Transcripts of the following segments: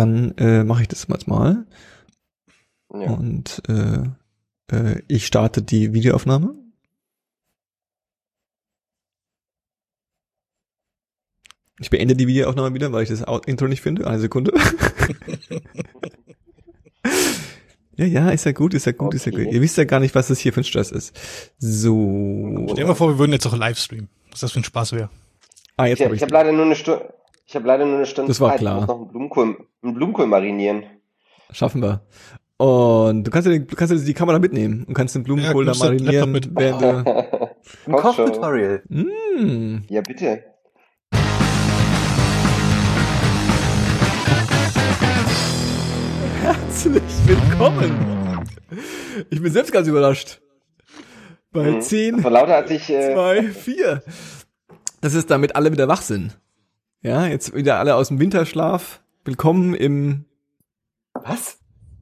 dann äh, mache ich das jetzt mal. Ja. Und äh, äh, ich starte die Videoaufnahme. Ich beende die Videoaufnahme wieder, weil ich das Intro nicht finde. Eine Sekunde. ja, ja, ist ja gut, ist ja gut, ist ja Okay. gut. Ihr wisst ja gar nicht, was das hier für ein Stress ist. So. Stell dir mal vor, wir würden jetzt auch live streamen. Was das für ein Spaß wäre. Ah, jetzt Ich, habe ich ich. habe leider nur eine Stunde. Ich habe leider nur eine Stunde Das war Zeit. klar. Ich muss noch einen Blumenkohl, einen Blumenkohl marinieren. Schaffen wir. Und du kannst ja, den- du kannst ja die Kamera mitnehmen und kannst den Blumenkohl Ja, da den marinieren, Laptop während du, Ein. Kochtutorial. mm, Ja, bitte. Herzlich willkommen. Ich bin selbst ganz überrascht. Bei Mhm. 10, Vor lauter hat sich, äh, 2, 4. Das ist damit alle wieder wach sind. Ja, jetzt wieder alle aus dem Winterschlaf. Willkommen im, Was?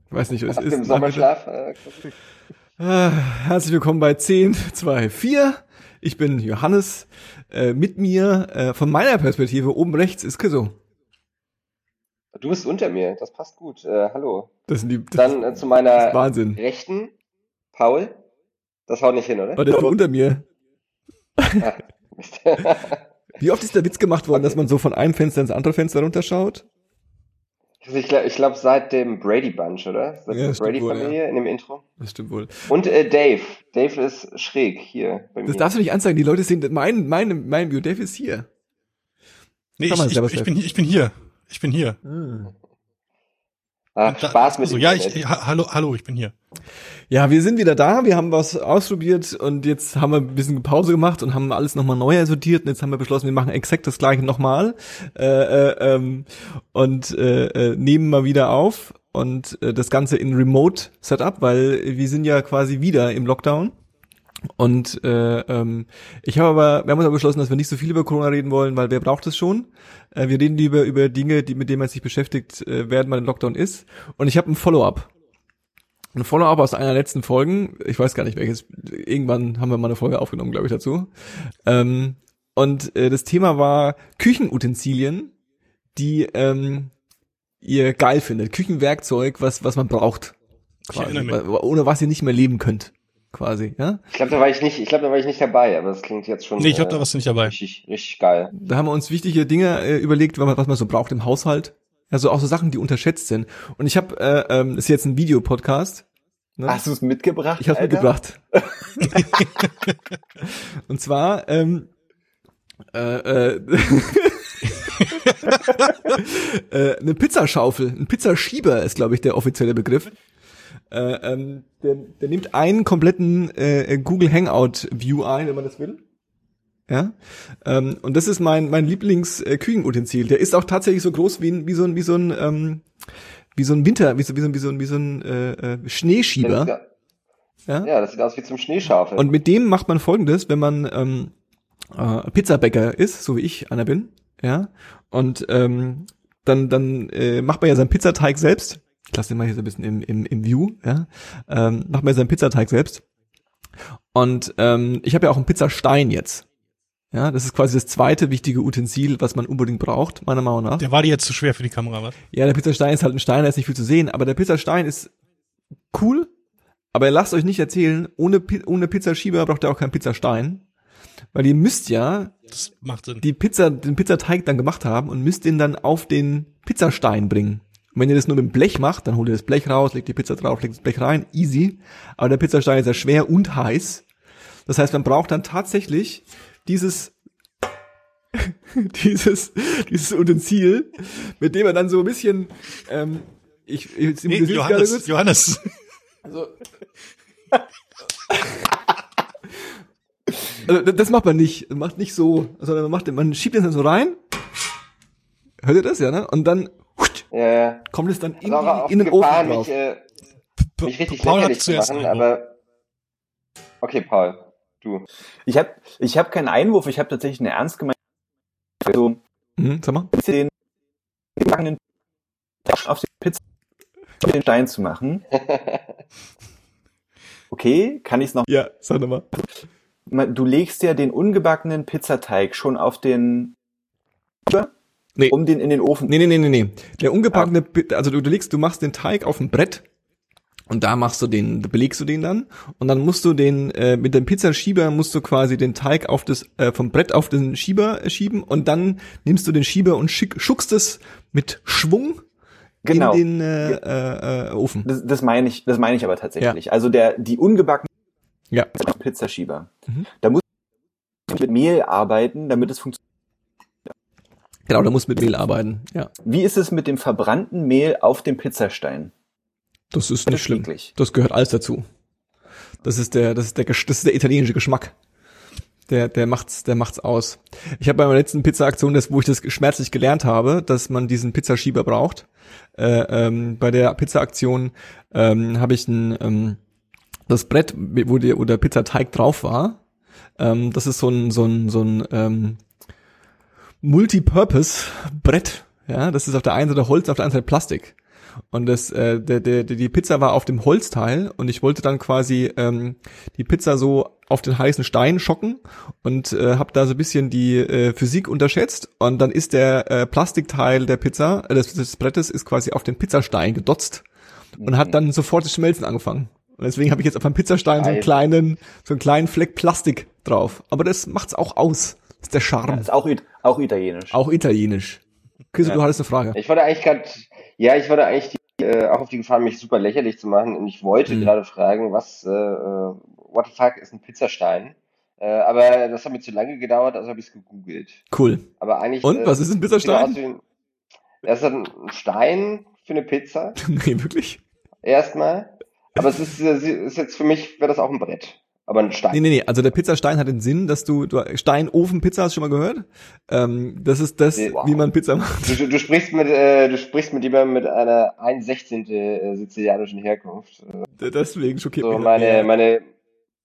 ich weiß nicht, was es im ist. Sommerschlaf. Äh, Ah, Herzlich willkommen bei 10, 2, 4. Ich bin Johannes. Äh, mit mir, äh, von meiner Perspektive, oben rechts ist Kisso. du bist unter mir, das passt gut. Äh, hallo. Das sind die, das Dann äh, zu meiner Wahnsinn. Rechten, Paul. Das haut nicht hin, oder? Aber der ist unter mir. Ah. Wie oft ist der Witz gemacht worden, dass man so von einem Fenster ins andere Fenster runterschaut? Also ich glaube, glaub, seit dem Brady Bunch, oder? Seit Ja, der stimmt wohl, Brady-Familie in dem Intro. Das stimmt wohl. Und äh, Dave. Dave ist schräg hier bei mir. Das darfst du nicht anzeigen. Die Leute sehen, mein, mein, mein View, Dave ist hier. Nee, ich, ich, ich, bin, hier- ich bin hier. Ich bin hier. Ah, Spaß mit so, dem ja, ich, ha, hallo, hallo, ich bin hier. Ja, wir sind wieder da. Wir haben was ausprobiert und jetzt haben wir ein bisschen Pause gemacht und haben alles nochmal neu sortiert. Und jetzt haben wir beschlossen, wir machen exakt das gleiche nochmal äh, äh, ähm, und äh, äh, nehmen mal wieder auf und äh, das Ganze in Remote Setup, weil wir sind ja quasi wieder im Lockdown. Und äh, ähm, ich habe aber, wir haben uns aber beschlossen, dass wir nicht so viel über Corona reden wollen, weil wer braucht es schon? Äh, wir reden lieber über Dinge, die mit denen man sich beschäftigt, äh, während man im Lockdown ist. Und ich habe ein Follow-up. Ein Follow-up aus einer der letzten Folgen. Ich weiß gar nicht welches. Irgendwann haben wir mal eine Folge aufgenommen, glaube ich, dazu. Ähm, und äh, das Thema war Küchenutensilien, die ähm, ihr geil findet. Küchenwerkzeug, was was man braucht. Wa- Ohne was ihr nicht mehr leben könnt. Quasi, ja. Ich glaube, da war ich nicht, ich glaube, da war ich nicht dabei, aber das klingt jetzt schon Nee, ich glaube, da äh, warst du nicht dabei. richtig, richtig geil. Da haben wir uns wichtige Dinge äh, überlegt, was man, was man so braucht im Haushalt. Also auch so Sachen, die unterschätzt sind. Und ich habe, äh, ähm, das ist jetzt ein Videopodcast. Ne? Hast du es mitgebracht? Ich habe mitgebracht. Und zwar ähm, äh, äh, äh, eine Pizzaschaufel, ein Pizzaschieber ist, glaube ich, der offizielle Begriff. Äh, ähm, der, der nimmt einen kompletten äh, Google Hangout View ein, wenn man das will. Ja, ähm, und das ist mein mein Lieblings äh, Küchenutensil. Der ist auch tatsächlich so groß wie, wie so ein wie so ein ähm, wie so ein Winter, wie so wie so, ein- wie so ein wie so ein äh, äh, Schneeschieber. Ja? ja, das sieht aus wie zum Schneeschafeln. Und mit dem macht man folgendes, wenn man ähm, äh, Pizzabäcker ist, so wie ich einer bin, ja, und ähm, dann, dann äh, macht man ja seinen Pizzateig selbst. Ich lasse den mal hier so ein bisschen im, im, im View, ja. Ähm, macht ja seinen Pizzateig selbst. Und ähm, ich habe ja auch einen Pizzastein jetzt. Ja, das ist quasi das zweite wichtige Utensil, was man unbedingt braucht, meiner Meinung nach. Der war dir jetzt zu schwer für die Kamera, was? Ja, der Pizzastein ist halt ein Stein, da ist nicht viel zu sehen, aber der Pizzastein ist cool, aber lasst euch nicht erzählen, ohne, ohne Pizzaschieber braucht ihr auch keinen Pizzastein. Weil ihr müsst ja die Pizza, den Pizzateig dann gemacht haben und müsst den dann auf den Pizzastein bringen. Und wenn ihr das nur mit dem Blech macht, dann holt ihr das Blech raus, legt die Pizza drauf, legt das Blech rein, easy. Aber der Pizzastein ist ja schwer und heiß. Das heißt, man braucht dann tatsächlich dieses dieses dieses Utensil, mit dem man dann so ein bisschen ähm, ich, ich Nee, Johannes, kurz. Johannes. Also, also das- das macht man nicht. Man macht nicht so, sondern man macht, man schiebt den dann so rein. Hört ihr das ja, ne? Und dann ja, ja. kommt es dann in, die, in den auf Ofen Gefahr, drauf. mich, äh, mich richtig Paul hat lächerlich zu zuerst machen, aber okay, Paul, du. Ich habe ich hab keinen Einwurf, ich habe tatsächlich eine ernst gemeinte. Also, Mhm, sag mal. den gebackenen auf die Pizza den Stein zu machen. Okay, kann ich es noch? Ja, sag nochmal. Du legst ja den ungebackenen Pizzateig schon auf den Nee. um den in den Ofen. Nee, nee, nee, nee, nee. Der ungebackene, Pi- also du, du legst, du machst den Teig auf ein Brett und da machst du den, belegst du den dann und dann musst du den, äh, mit dem Pizzaschieber musst du quasi den Teig auf das, äh, vom Brett auf den Schieber äh, schieben und dann nimmst du den Schieber und schick, schuckst es mit Schwung Genau. in den äh, äh, Ofen. Das, das meine ich, das meine ich aber tatsächlich. Also der, die ungebackene Ja. Pizzaschieber. Mhm. Da muss man mit Mehl arbeiten, damit es funktioniert. Genau, da musst du mit Mehl arbeiten. Ja. Wie ist es mit dem verbrannten Mehl auf dem Pizzastein? Das ist nicht schlimm. Eklig. Das gehört alles dazu. Das ist der, das ist der, das ist der italienische Geschmack. Der, der macht's, der macht's aus. Ich habe bei meiner letzten Pizza-Aktion, das, wo ich das schmerzlich gelernt habe, dass man diesen Pizzaschieber braucht. Äh, ähm, bei der Pizza-Aktion ähm, habe ich ein, ähm, das Brett, wo der, wo der Pizzateig drauf war. Ähm, das ist so ein, so ein, so ein ähm, Multipurpose-Brett. Ja, das ist auf der einen Seite Holz, auf der anderen Seite Plastik. Und das, äh, der, der, die Pizza war auf dem Holzteil und ich wollte dann quasi ähm, die Pizza so auf den heißen Stein schocken und äh, habe da so ein bisschen die äh, Physik unterschätzt und dann ist der äh, Plastikteil der Pizza, äh, des, des Brettes ist quasi auf den Pizzastein gedotzt und hat dann sofort das Schmelzen angefangen. Und deswegen habe ich jetzt auf meinem Pizzastein so einen kleinen, so einen kleinen Fleck Plastik drauf. Aber das macht's auch aus. Das ist der Das Charme. ist auch, auch italienisch. Auch italienisch. Chris, Ja. du hattest eine Frage. Ich wollte eigentlich gerade, ja, ich wollte eigentlich die, äh, auch auf die Gefahr, mich super lächerlich zu machen. Und ich wollte Mhm. gerade fragen, was, äh, äh, what the fuck ist ein Pizzastein? Äh, aber das hat mir zu lange gedauert, also habe ich es gegoogelt. Cool. Aber eigentlich. Und, äh, was ist ein Pizzastein? ein- Das ist ein Stein für eine Pizza, nee, wirklich? erstmal. Aber es ist, äh, ist jetzt für mich, wäre das auch ein Brett. Aber ein Stein. Nee, nee, nee. Also der Pizzastein hat den Sinn, dass du, du Steinofen-Pizza hast du schon mal gehört? Ähm, das ist das, Nee, wow. wie man Pizza macht. Du, du sprichst mit, äh, du sprichst mit jemandem mit einer 1 16. äh, sizilianischen Herkunft. Deswegen schockiert So mich meine, das. meine,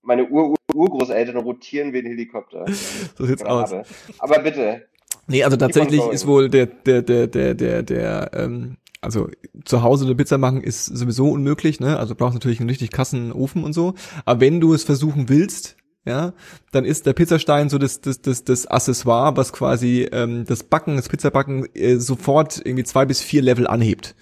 meine Ur -Ur Urgroßeltern rotieren wie ein Helikopter. So sieht's aus. Aber bitte, Nee, also tatsächlich ist wohl der, der, der, der, der, der, ähm, also zu Hause eine Pizza machen ist sowieso unmöglich, ne? Also brauchst natürlich einen richtig krassen Ofen und so. Aber wenn du es versuchen willst, ja, dann ist der Pizzastein so das, das, das, das Accessoire, was quasi ähm, das Backen, das Pizzabacken äh, sofort irgendwie zwei bis vier Level anhebt.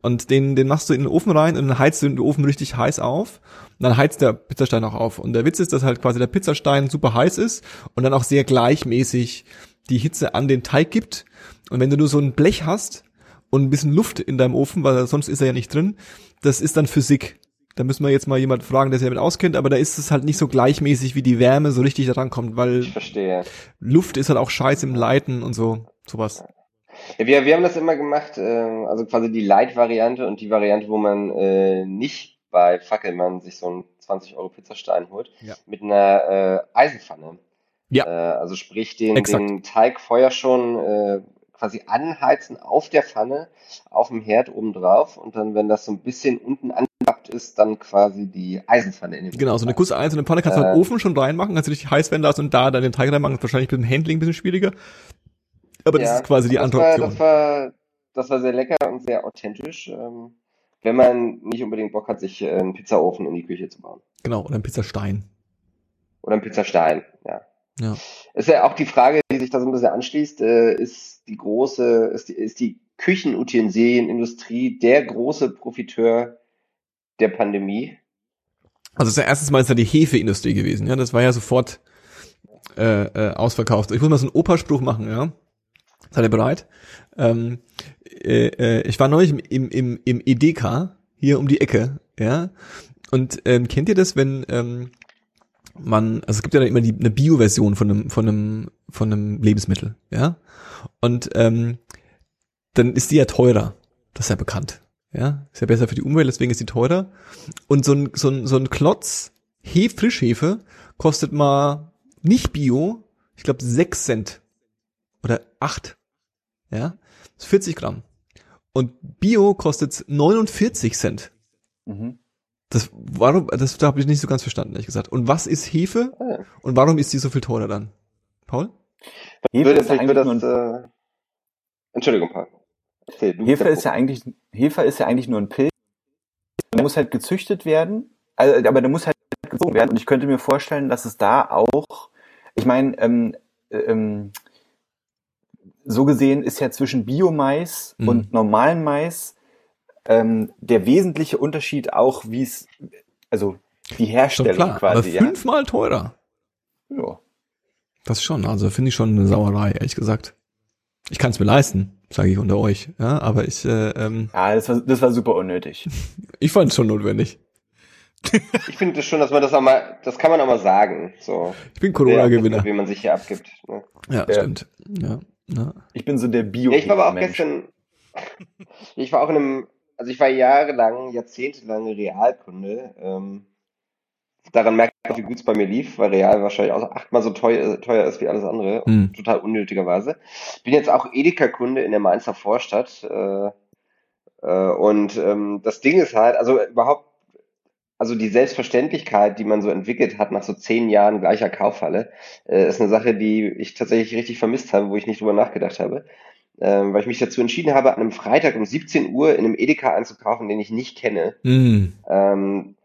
Und den, den machst du in den Ofen rein und dann heizt du den Ofen richtig heiß auf. Und dann heizt der Pizzastein auch auf. Und der Witz ist, dass halt quasi der Pizzastein super heiß ist und dann auch sehr gleichmäßig die Hitze an den Teig gibt. Und wenn du nur so ein Blech hast und ein bisschen Luft in deinem Ofen, weil sonst ist er ja nicht drin, das ist dann Physik. Da müssen wir jetzt mal jemand fragen, der sich damit auskennt, aber da ist es halt nicht so gleichmäßig, wie die Wärme so richtig da rankommt, weil ich verstehe. Luft ist halt auch scheiße im Leiten und so, sowas. Ja, wir, wir haben das immer gemacht, äh, also quasi die Light-Variante und die Variante, wo man äh, nicht bei Fackelmann sich so einen 20 Euro Pizzastein holt, Ja. mit einer äh, Eisenpfanne. Ja. Äh, also sprich den, Exakt. den Teig vorher schon äh, quasi anheizen auf der Pfanne, auf dem Herd oben drauf und dann, wenn das so ein bisschen unten angepappt ist, dann quasi die Eisenpfanne in den Genau, so eine und eine Pfanne kannst du Äh. im Ofen schon reinmachen, kannst du richtig heiß werden lassen und da dann den Teig reinmachen, ist wahrscheinlich mit dem Handling ein bisschen schwieriger. Aber das Ja, ist quasi die andere Option. Das war, das war sehr lecker und sehr authentisch, ähm, wenn man nicht unbedingt Bock hat, sich äh, einen Pizzaofen in die Küche zu bauen. Genau, oder ein Pizzastein. Oder einen Pizzastein, ja. Ja. Ist ja auch die Frage, die sich da so ein bisschen anschließt, äh, ist die große, ist die, ist die Küchenutensilienindustrie der große Profiteur der Pandemie? Also das erstens mal ist ja die Hefeindustrie gewesen, ja, das war ja sofort äh, äh, ausverkauft. Ich muss mal so einen Operspruch machen, ja. Seid ihr bereit? Ähm, äh, äh, ich war neulich im, im, im Edeka, hier um die Ecke, ja. Und ähm, kennt ihr das, wenn ähm, man, also es gibt ja dann immer die, eine Bio-Version von einem, von einem, von einem Lebensmittel, ja. Und ähm, dann ist die ja teurer. Das ist ja bekannt. Ja, ist ja besser für die Umwelt, deswegen ist die teurer. Und so ein, so ein, so ein Klotz Hef, Frischhefe kostet mal nicht Bio, ich glaube sechs Cent. Oder acht. Ja, das ist 40 Gramm. Und Bio kostet 49 Cent. Mhm. Das, warum, das da habe ich nicht so ganz verstanden, ehrlich gesagt. Und was ist Hefe? Ah, Und warum ist die so viel teurer dann? Paul? Hefe Würde, ist ja würde das, ein, äh, Entschuldigung, Paul. Erzähl, Hefe ist ja eigentlich, Hefe ist ja eigentlich nur ein Pilz. Der muss halt gezüchtet werden, also, aber der muss halt gezogen werden. Und ich könnte mir vorstellen, dass es da auch, ich meine, ähm, ähm, so gesehen ist ja zwischen Biomais Mhm. und normalem Mais ähm, der wesentliche Unterschied auch, wie es, also die Herstellung klar, quasi, aber ja. fünfmal teurer. ja. Das schon, also finde ich schon eine Sauerei, ehrlich gesagt. Ich kann es mir leisten, sage ich unter euch, ja, aber ich, äh, ähm, Ah, das war, das war super unnötig. ich fand es schon notwendig. Ich finde das schon, dass man das auch mal, das kann man auch mal sagen. So. Ich bin Corona-Gewinner. Wie man sich hier abgibt. Ne? Ja, Ja. stimmt. Ja, ja. Ich bin so der bio Ja, ich war aber auch Mensch. gestern, ich war auch in einem, also ich war jahrelang, jahrzehntelang Realkunde. Ähm, daran merkt man, wie gut es bei mir lief, weil Real wahrscheinlich auch achtmal so teuer, teuer ist wie alles andere. Hm. Total unnötigerweise. Bin jetzt auch Edeka-Kunde in der Mainzer Vorstadt. Äh, äh, und ähm, das Ding ist halt, also überhaupt, also die Selbstverständlichkeit, die man so entwickelt hat nach so zehn Jahren gleicher Kaufhalle, äh, ist eine Sache, die ich tatsächlich richtig vermisst habe, wo ich nicht drüber nachgedacht habe. Ähm, weil ich mich dazu entschieden habe, an einem Freitag um 17 Uhr in einem Edeka einzukaufen, den ich nicht kenne, Hm. ähm,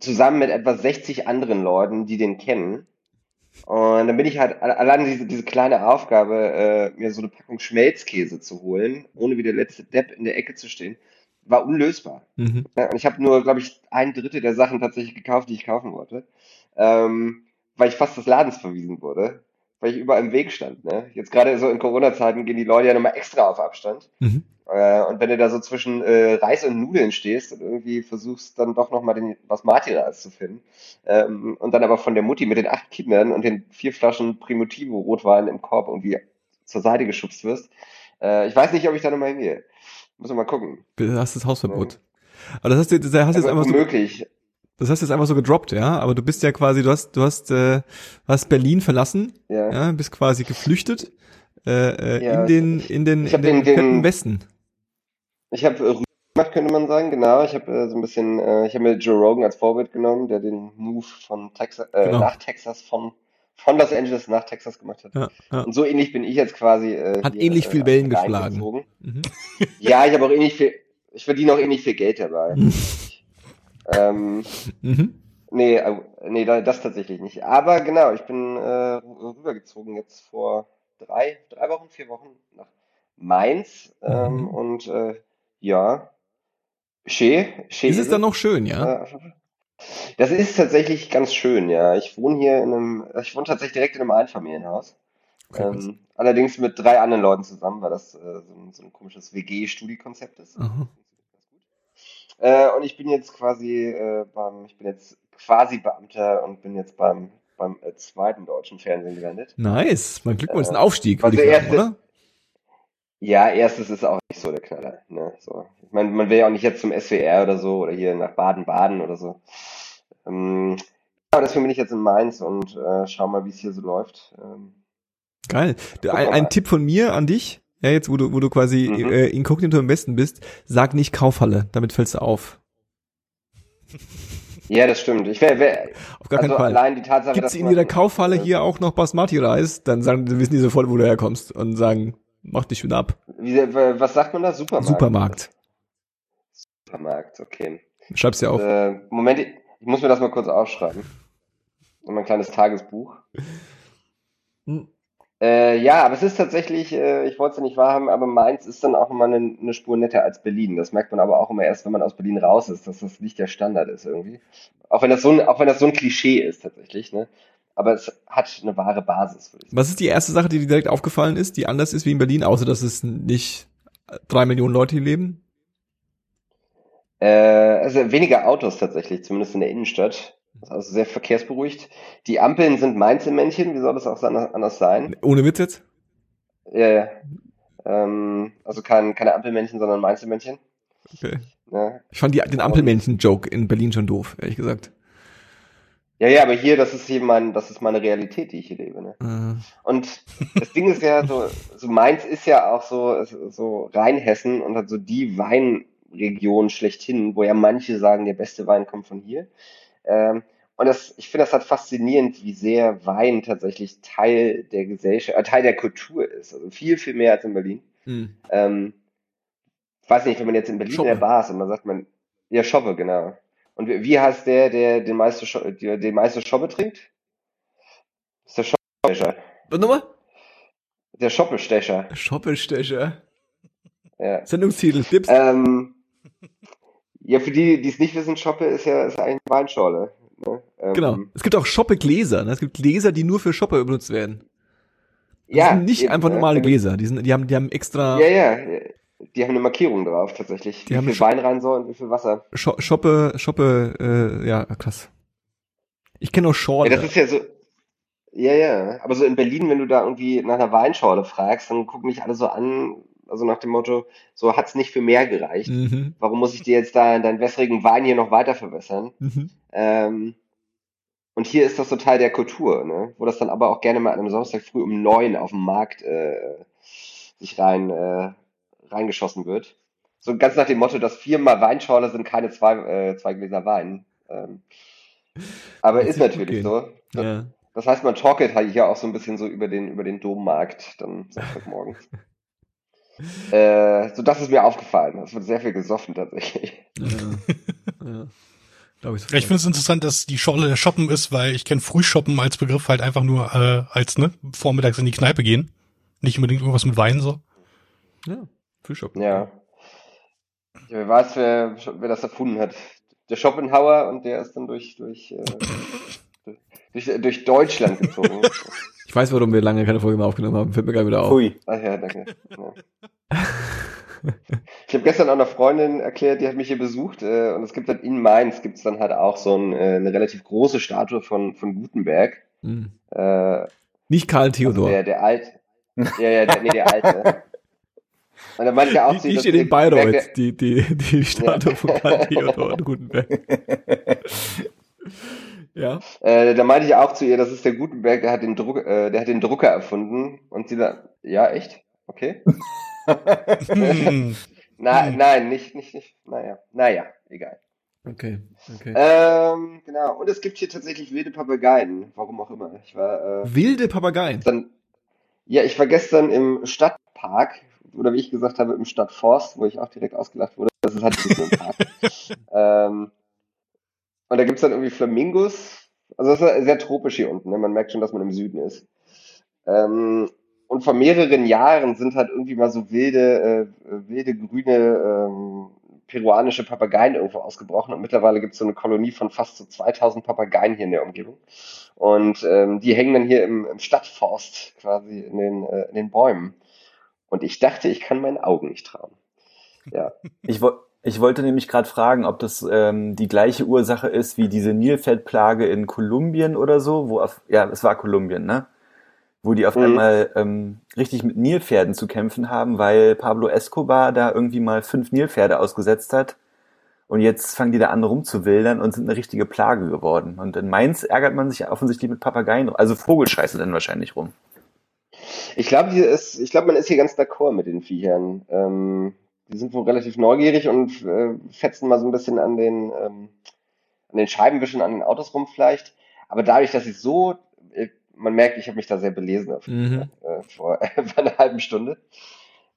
zusammen mit etwa 60 anderen Leuten, die den kennen. Und dann bin ich halt alle- allein diese, diese kleine Aufgabe, äh, mir so eine Packung Schmelzkäse zu holen, ohne wie der letzte Depp in der Ecke zu stehen, war unlösbar. Mhm. Ja, und ich habe nur, glaube ich, ein Drittel der Sachen tatsächlich gekauft, die ich kaufen wollte, ähm, weil ich fast des Ladens verwiesen wurde, weil ich überall im Weg stand. Ne? Jetzt gerade so in Corona-Zeiten gehen die Leute ja nochmal extra auf Abstand. Mhm. Äh, und wenn du da so zwischen äh, Reis und Nudeln stehst und irgendwie versuchst dann doch nochmal den Basmati-Reis zu finden ähm, und dann aber von der Mutti mit den acht Kindern und den vier Flaschen Primitivo Rotwein im Korb irgendwie zur Seite geschubst wirst. Äh, ich weiß nicht, ob ich da nochmal hingehe. Muss man mal gucken. Du hast das Hausverbot. Aber das hast du, das hast jetzt Also einfach so, unmöglich. Das hast du jetzt einfach so gedroppt, ja. Aber du bist ja quasi, du hast, du hast, äh, hast Berlin verlassen, Ja. ja, bist quasi geflüchtet äh, äh, Ja, in den, in den, ich in den, den- den- Westen. Ich habe Rügen gemacht, könnte man sagen, genau. Ich habe äh, so ein bisschen, äh, ich habe mir Joe Rogan als Vorbild genommen, der den Move von Texas, äh, Genau. nach Texas, von, von Los Angeles nach Texas gemacht hat. Ja, ja. Und so ähnlich bin ich jetzt quasi. Äh, Hat hier, ähnlich viel äh, Wellen geschlagen. Mhm. Ja, ich habe auch ähnlich viel, ich verdiene auch ähnlich viel Geld dabei. ähm, Mhm. nee, äh, nee, da- das tatsächlich nicht. Aber genau, ich bin äh, rübergezogen jetzt vor drei, drei Wochen, vier Wochen nach Mainz. Ähm, Mhm. Und äh, ja, schön. schön Ist es dann noch schön, ja? Äh, Das ist tatsächlich ganz schön, ja. Ich wohne hier in einem, ich wohne tatsächlich direkt in einem Einfamilienhaus. Ähm, allerdings mit drei anderen Leuten zusammen, weil das äh, so, ein, so ein komisches WG-Studiekonzept ist. Aha. Äh, und ich bin jetzt quasi äh, beim, ich bin jetzt quasi Beamter und bin jetzt beim, beim äh, zweiten deutschen Fernsehen gelandet. Nice. Mein Glückwunsch, ist ein Äh, Aufstieg, würde also ich sagen, erste- oder? Ja, erstes ist auch nicht so der Knaller. Ne? So. Ich meine, man will ja auch nicht jetzt zum SWR oder so oder hier nach Baden-Baden oder so. Ähm, aber deswegen bin ich jetzt in Mainz und äh, schau mal, wie es hier so läuft. Ähm, Geil. Ein, ein Tipp von mir an dich, ja, jetzt wo du, wo du quasi Mhm. äh, inkognito im Westen bist, sag nicht Kaufhalle, damit fällst du auf. ja, das stimmt. Ich wäre, wär, Auf gar also keinen Fall. allein die Tatsache, Gibt's dass in jeder Kaufhalle hier auch noch Basmati-Reis, dann sagen, dann wissen die sofort, wo du herkommst und sagen, mach dich wieder ab. Wie, was sagt man da? Supermarkt. Supermarkt. Supermarkt, okay. Schreib's dir auf. Äh, Moment, ich ich muss mir das mal kurz aufschreiben. In mein kleines Tagesbuch. Hm. Äh, ja, aber es ist tatsächlich, äh, ich wollte es ja nicht wahrhaben, aber Mainz ist dann auch nochmal eine, eine Spur netter als Berlin. Das merkt man aber auch immer erst, wenn man aus Berlin raus ist, dass das nicht der Standard ist irgendwie. Auch wenn das so ein, auch wenn das so ein Klischee ist tatsächlich, ne? Aber es hat eine wahre Basis, würde ich sagen. Was ist die erste Sache, die dir direkt aufgefallen ist, die anders ist wie in Berlin, außer dass es nicht drei Millionen Leute hier leben? Äh, also weniger Autos tatsächlich, zumindest in der Innenstadt. Das ist Also sehr verkehrsberuhigt. Die Ampeln sind Mainzelmännchen, wie soll das auch anders sein? Ohne Witz jetzt? Ja, ja. Ähm, also kein, keine Ampelmännchen, sondern Mainzelmännchen. Okay. Ja. Ich fand die, den Ampelmännchen-Joke in Berlin schon doof, ehrlich gesagt. ja, ja, aber hier, das ist hier mein, das ist meine Realität, die ich hier lebe. Ne? Äh, Und das Ding ist ja so, so Mainz ist ja auch so, so Rheinhessen und hat so die Weinregion schlechthin, wo ja manche sagen, der beste Wein kommt von hier. Ähm, und das, ich finde das halt faszinierend, wie sehr Wein tatsächlich Teil der Gesellschaft, äh, Teil der Kultur ist. Also viel, viel mehr als in Berlin. mh. Ähm, weiß nicht, wenn man jetzt in Berlin Schoppe. in der Bar ist und man sagt man, ja, Schoppe, genau. Und wie, wie heißt der, der den meiste, Scho der, den meiste Schoppe trinkt? Das ist der Schoppe. Was nochmal? Der Schoppestecher. Schoppestecher. Ja. Sendungstitel, Tipps. Ähm, ja, für die, die es nicht wissen, Schoppe ist ja ist eigentlich eine Weinschorle. Ne? Ähm, genau. Es gibt auch Schoppe-Gläser. Ne? Es gibt Gläser, die nur für Shopper benutzt werden. Das Ja, sind nicht eben, einfach ne? normale gibt- Gläser. Die, sind, die, haben, die haben extra Ja, ja. Die haben eine Markierung drauf, tatsächlich. Die wie haben viel Sch- Wein rein soll und wie viel Wasser. Scho Schoppe, Schoppe, äh, ja, krass. Ich kenne auch Ja, Schorle. das ist ja so. Ja, ja. Aber so in Berlin, wenn du da irgendwie nach einer Weinschorle fragst, dann gucken dich alle so an, also nach dem Motto, so hat's nicht für mehr gereicht. mhm. Warum muss ich dir jetzt da deinen wässrigen Wein hier noch weiter verwässern? Mhm. Ähm, und hier ist das so Teil der Kultur, ne? Wo das dann aber auch gerne mal an einem Samstag früh um neun auf dem Markt äh, sich rein äh, reingeschossen wird. So ganz nach dem Motto, dass viermal Weinschorle sind keine zwei, äh, zwei Gläser Wein. Ähm, aber Das ist natürlich so. Das, Ja. das heißt, man talket halt hier auch so ein bisschen so über den, über den Dommarkt dann Samstagmorgens. äh, so das ist mir aufgefallen. Es wird sehr viel gesoffen tatsächlich. Ja. ja. Glaube ich ich finde es interessant, dass die Schorle der Shoppen ist, weil ich kenne Frühshoppen als Begriff halt einfach nur äh, als ne vormittags in die Kneipe gehen, nicht unbedingt irgendwas mit Wein so. Ja, Frühshop. Ja. ja wer weiß, wer, wer das erfunden hat. Der Schopenhauer und der ist dann durch, durch, äh, durch, durch Deutschland gezogen. Ich weiß, warum wir lange keine Folge mehr aufgenommen haben. Fällt mir gerade wieder auf. Hui. Ach ja, danke. Ja. Ich habe gestern auch einer Freundin erklärt, die hat mich hier besucht äh, und es gibt dann in Mainz gibt's dann halt auch so ein, äh, eine relativ große Statue von, von Gutenberg. Mhm. Äh, Nicht Karl also Theodor. der, der Alte. Ja, ja, der, nee, der Alte. Und dann meinte ich auch die zu die steht in der Bayreuth, die, die, die Statue von Karl Theodor und Gutenberg. Ja. Äh, da meinte ich auch zu ihr, das ist der Gutenberg, der hat den Druck, äh, der hat den Drucker erfunden. Und sie da, ja, echt? Okay. Na, nein, nicht, nicht, nicht. Naja, naja, egal. Okay. okay. Ähm, genau. Und es gibt hier tatsächlich wilde Papageien. Warum auch immer. Ich war, äh, Wilde Papageien. dann, ja, ich war gestern im Stadtpark, oder wie ich gesagt habe, im Stadtforst, wo ich auch direkt ausgelacht wurde. Das ist halt so ein Park. ähm, und da gibt's dann irgendwie Flamingos. Also das ist sehr tropisch hier unten. Ne? Man merkt schon, dass man im Süden ist. Ähm, und vor mehreren Jahren sind halt irgendwie mal so wilde, äh, wilde grüne ähm, peruanische Papageien irgendwo ausgebrochen. Und mittlerweile gibt's so eine Kolonie von fast so 2000 Papageien hier in der Umgebung. Und ähm, die hängen dann hier im, im Stadtforst quasi in den, äh, in den Bäumen. Und ich dachte, ich kann meinen Augen nicht trauen. Ja. Ich, wo, ich wollte nämlich gerade fragen, ob das ähm, die gleiche Ursache ist wie diese Nilpferdplage in Kolumbien oder so, wo auf, ja, es war Kolumbien, ne? Wo die auf Mhm. einmal ähm, richtig mit Nilpferden zu kämpfen haben, weil Pablo Escobar da irgendwie mal fünf Nilpferde ausgesetzt hat. Und jetzt fangen die da an rumzuwildern und sind eine richtige Plage geworden. Und in Mainz ärgert man sich offensichtlich mit Papageien, also Vogelscheiße dann wahrscheinlich rum. Ich glaube, hier ist, ich glaube, man ist hier ganz d'accord mit den Viechern. Ähm, die sind wohl relativ neugierig und äh, fetzen mal so ein bisschen an den, ähm, an den Scheibenwischen, an den Autos rum vielleicht. Aber dadurch, dass ich so, äh, man merkt, ich habe mich da sehr belesen auf, Mhm. äh, vor, vor einer halben Stunde,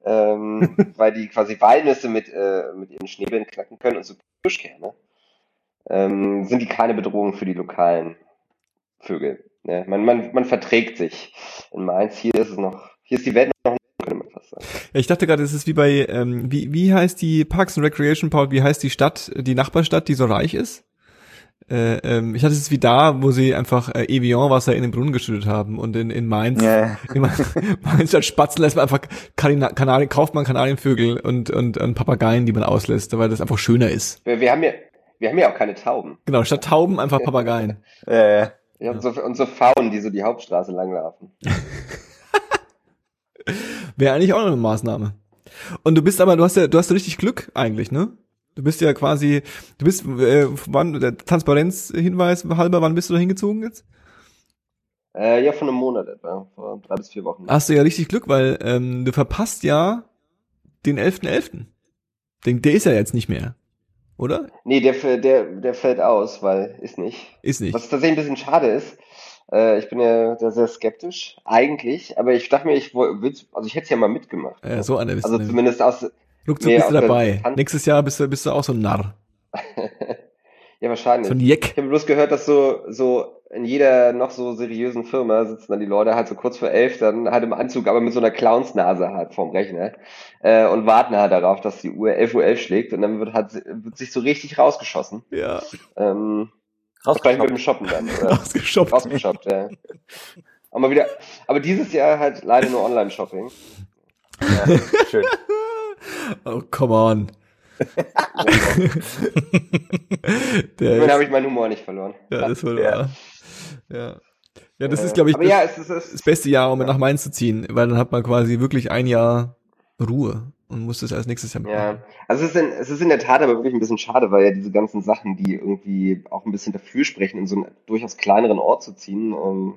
ähm, weil die quasi Walnüsse mit, äh, mit ihren Schnäbeln knacken können und so Kirschkerne, ähm, sind die keine Bedrohung für die lokalen Vögel. Ne? Man, man, man verträgt sich. In Mainz, hier ist es noch, hier ist die Welt noch, Ja, ich dachte gerade, es ist wie bei, ähm, wie, wie heißt die Parks and Recreation Park, wie heißt die Stadt, die Nachbarstadt, die so reich ist? Äh, ähm, ich hatte es wie da, wo sie einfach äh, Evian-Wasser in den Brunnen geschüttet haben und in, in Mainz, Ja. in Mainz statt Spatzen lässt man einfach Kanina Kanarien, kauft man Kanarienvögel und, und, und Papageien, die man auslässt, weil das einfach schöner ist. Wir, wir haben ja, wir haben ja auch keine Tauben. Genau, statt Tauben einfach Papageien. Äh, Ja, und, so, und so Faunen, die so die Hauptstraße langlaufen. Wäre eigentlich auch noch eine Maßnahme. Und du bist aber, du hast ja, du hast richtig Glück eigentlich, ne? Du bist ja quasi, du bist, äh, wann, der Transparenzhinweis halber, wann bist du da hingezogen jetzt? Äh, ja, von einem Monat etwa, vor drei bis vier Wochen. Hast du ja richtig Glück, weil ähm, du verpasst ja den 11.11. Den, der ist ja jetzt nicht mehr, oder? Nee, der, der, der fällt aus, weil ist nicht. Ist nicht. Was tatsächlich ein bisschen schade ist, äh, ich bin ja da sehr skeptisch, eigentlich, aber ich dachte mir, ich woll- will's, also ich hätte es ja mal mitgemacht. Äh, so einer bist also du. zumindest aus, Ruckzuck nee, bist du dabei. Nächstes Jahr bist du, bist du auch so ein Narr. ja wahrscheinlich. So ein Ich Jeck. habe bloß gehört, dass so, so in jeder noch so seriösen Firma sitzen dann die Leute halt so kurz vor elf, dann halt im Anzug, aber mit so einer Clownsnase halt vorm Rechner äh, und warten halt darauf, dass die Uhr 11.11 Uhr 11 schlägt und dann wird halt wird sich so richtig rausgeschossen. Ja. Ähm, wahrscheinlich mit dem Shoppen dann. Oder? Rausgeshoppt. Rausgeshoppt, ja. Aber wieder, aber dieses Jahr halt leider nur Online-Shopping. Ja, schön. Oh, come on. Immerhin habe ich meinen Humor nicht verloren. ja, das ist wohl Ja. wahr. Ja. Ja, das Äh, ist, glaube ich, das, ja, es ist, es das ist beste Jahr, um nach Mainz zu ziehen, weil dann hat man quasi wirklich ein Jahr Ruhe und muss das als nächstes Jahr machen. Ja, also es ist, in, es ist in der Tat aber wirklich ein bisschen schade, weil ja diese ganzen Sachen, die irgendwie auch ein bisschen dafür sprechen, in so einen durchaus kleineren Ort zu ziehen, ähm,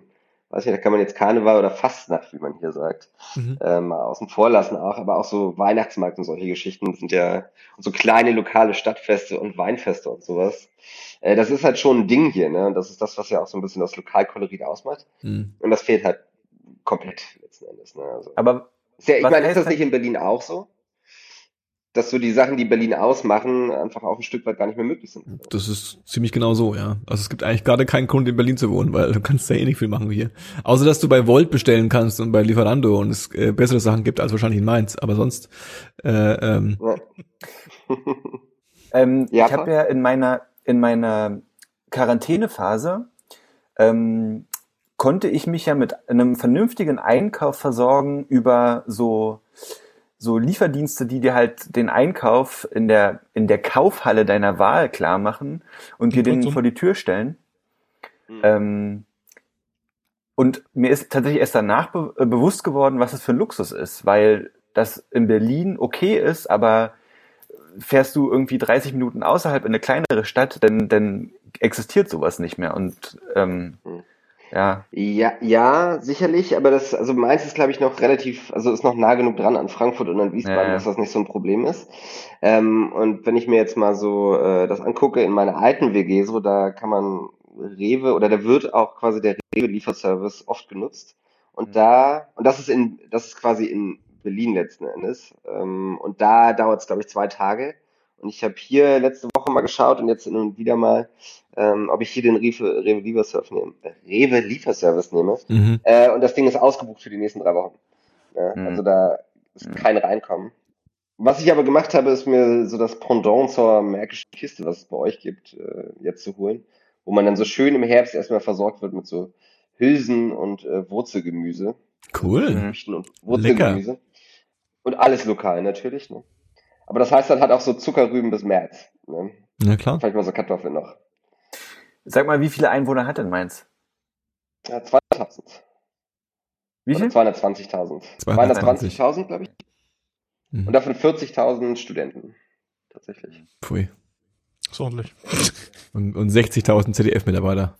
weiß nicht, da kann man jetzt Karneval oder Fastnacht, wie man hier sagt, Mhm. ähm, mal außen vor lassen auch, aber auch so Weihnachtsmarkt und solche Geschichten sind ja, und so kleine lokale Stadtfeste und Weinfeste und sowas. Äh, das ist halt schon ein Ding hier, ne? Und das ist das, was ja auch so ein bisschen das Lokalkolorit ausmacht. Mhm. Und das fehlt halt komplett letzten Endes, ne? Also, Aber ist ja, ich meine, ist das nicht in Berlin auch so? Dass so die Sachen, die Berlin ausmachen, einfach auch ein Stück weit gar nicht mehr möglich sind. Das ist ziemlich genau so, ja. Also es gibt eigentlich gerade keinen Grund, in Berlin zu wohnen, weil du kannst da eh nicht viel machen wie hier. Außer, dass du bei Volt bestellen kannst und bei Lieferando und es äh, bessere Sachen gibt als wahrscheinlich in Mainz. Aber sonst, äh, ähm, Ja. Ähm, Ja, ich habe ja in meiner in meiner Quarantänephase ähm, konnte ich mich ja mit einem vernünftigen Einkauf versorgen über so so Lieferdienste, die dir halt den Einkauf in der in der Kaufhalle deiner Wahl klar machen und dir den vor die Tür stellen. Hm. Ähm, und mir ist tatsächlich erst danach be äh, bewusst geworden, was es für ein Luxus ist, weil das in Berlin okay ist, aber fährst du irgendwie 30 Minuten außerhalb in eine kleinere Stadt, dann, dann existiert sowas nicht mehr. Und ähm, Hm. Ja, Ja, ja, sicherlich, aber das, also meins ist, glaube ich, noch relativ, also ist noch nah genug dran an Frankfurt und an Wiesbaden, Ja, ja. dass das nicht so ein Problem ist. Ähm, und wenn ich mir jetzt mal so äh, das angucke in meiner alten WG, so da kann man Rewe oder da wird auch quasi der Rewe-Lieferservice oft genutzt. Und Mhm. da, und das ist in, das ist quasi in Berlin letzten Endes. Ähm, und da dauert es, glaube ich, zwei Tage. Und ich habe hier letzte Woche mal geschaut und jetzt hin und wieder mal, ähm, ob ich hier den Rewe, Rewe Lieferservice nehme. Rewe Lieferservice nehme. mhm. Äh, und das Ding ist ausgebucht für die nächsten drei Wochen. Ja, Mhm. Also da ist Mhm. kein Reinkommen. Was ich aber gemacht habe, ist mir so das Pendant zur märkischen Kiste, was es bei euch gibt, äh, jetzt zu holen, wo man dann so schön im Herbst erstmal versorgt wird mit so Hülsen und äh, Wurzelgemüse. cool. Mhm. Früchten und Wurzelgemüse. Und alles lokal natürlich. Ne? Aber das heißt dann halt auch so Zuckerrüben bis März. Ne? Na klar. Vielleicht mal so Kartoffeln noch. sag mal, wie viele Einwohner hat denn Mainz? Ja, 200.000. Wie viel? 220.000. 220. 220.000, glaube ich. Mhm. Und davon 40.000 Studenten. Tatsächlich. Pfui. Ist ordentlich. Und, und 60.000 ZDF-Mitarbeiter.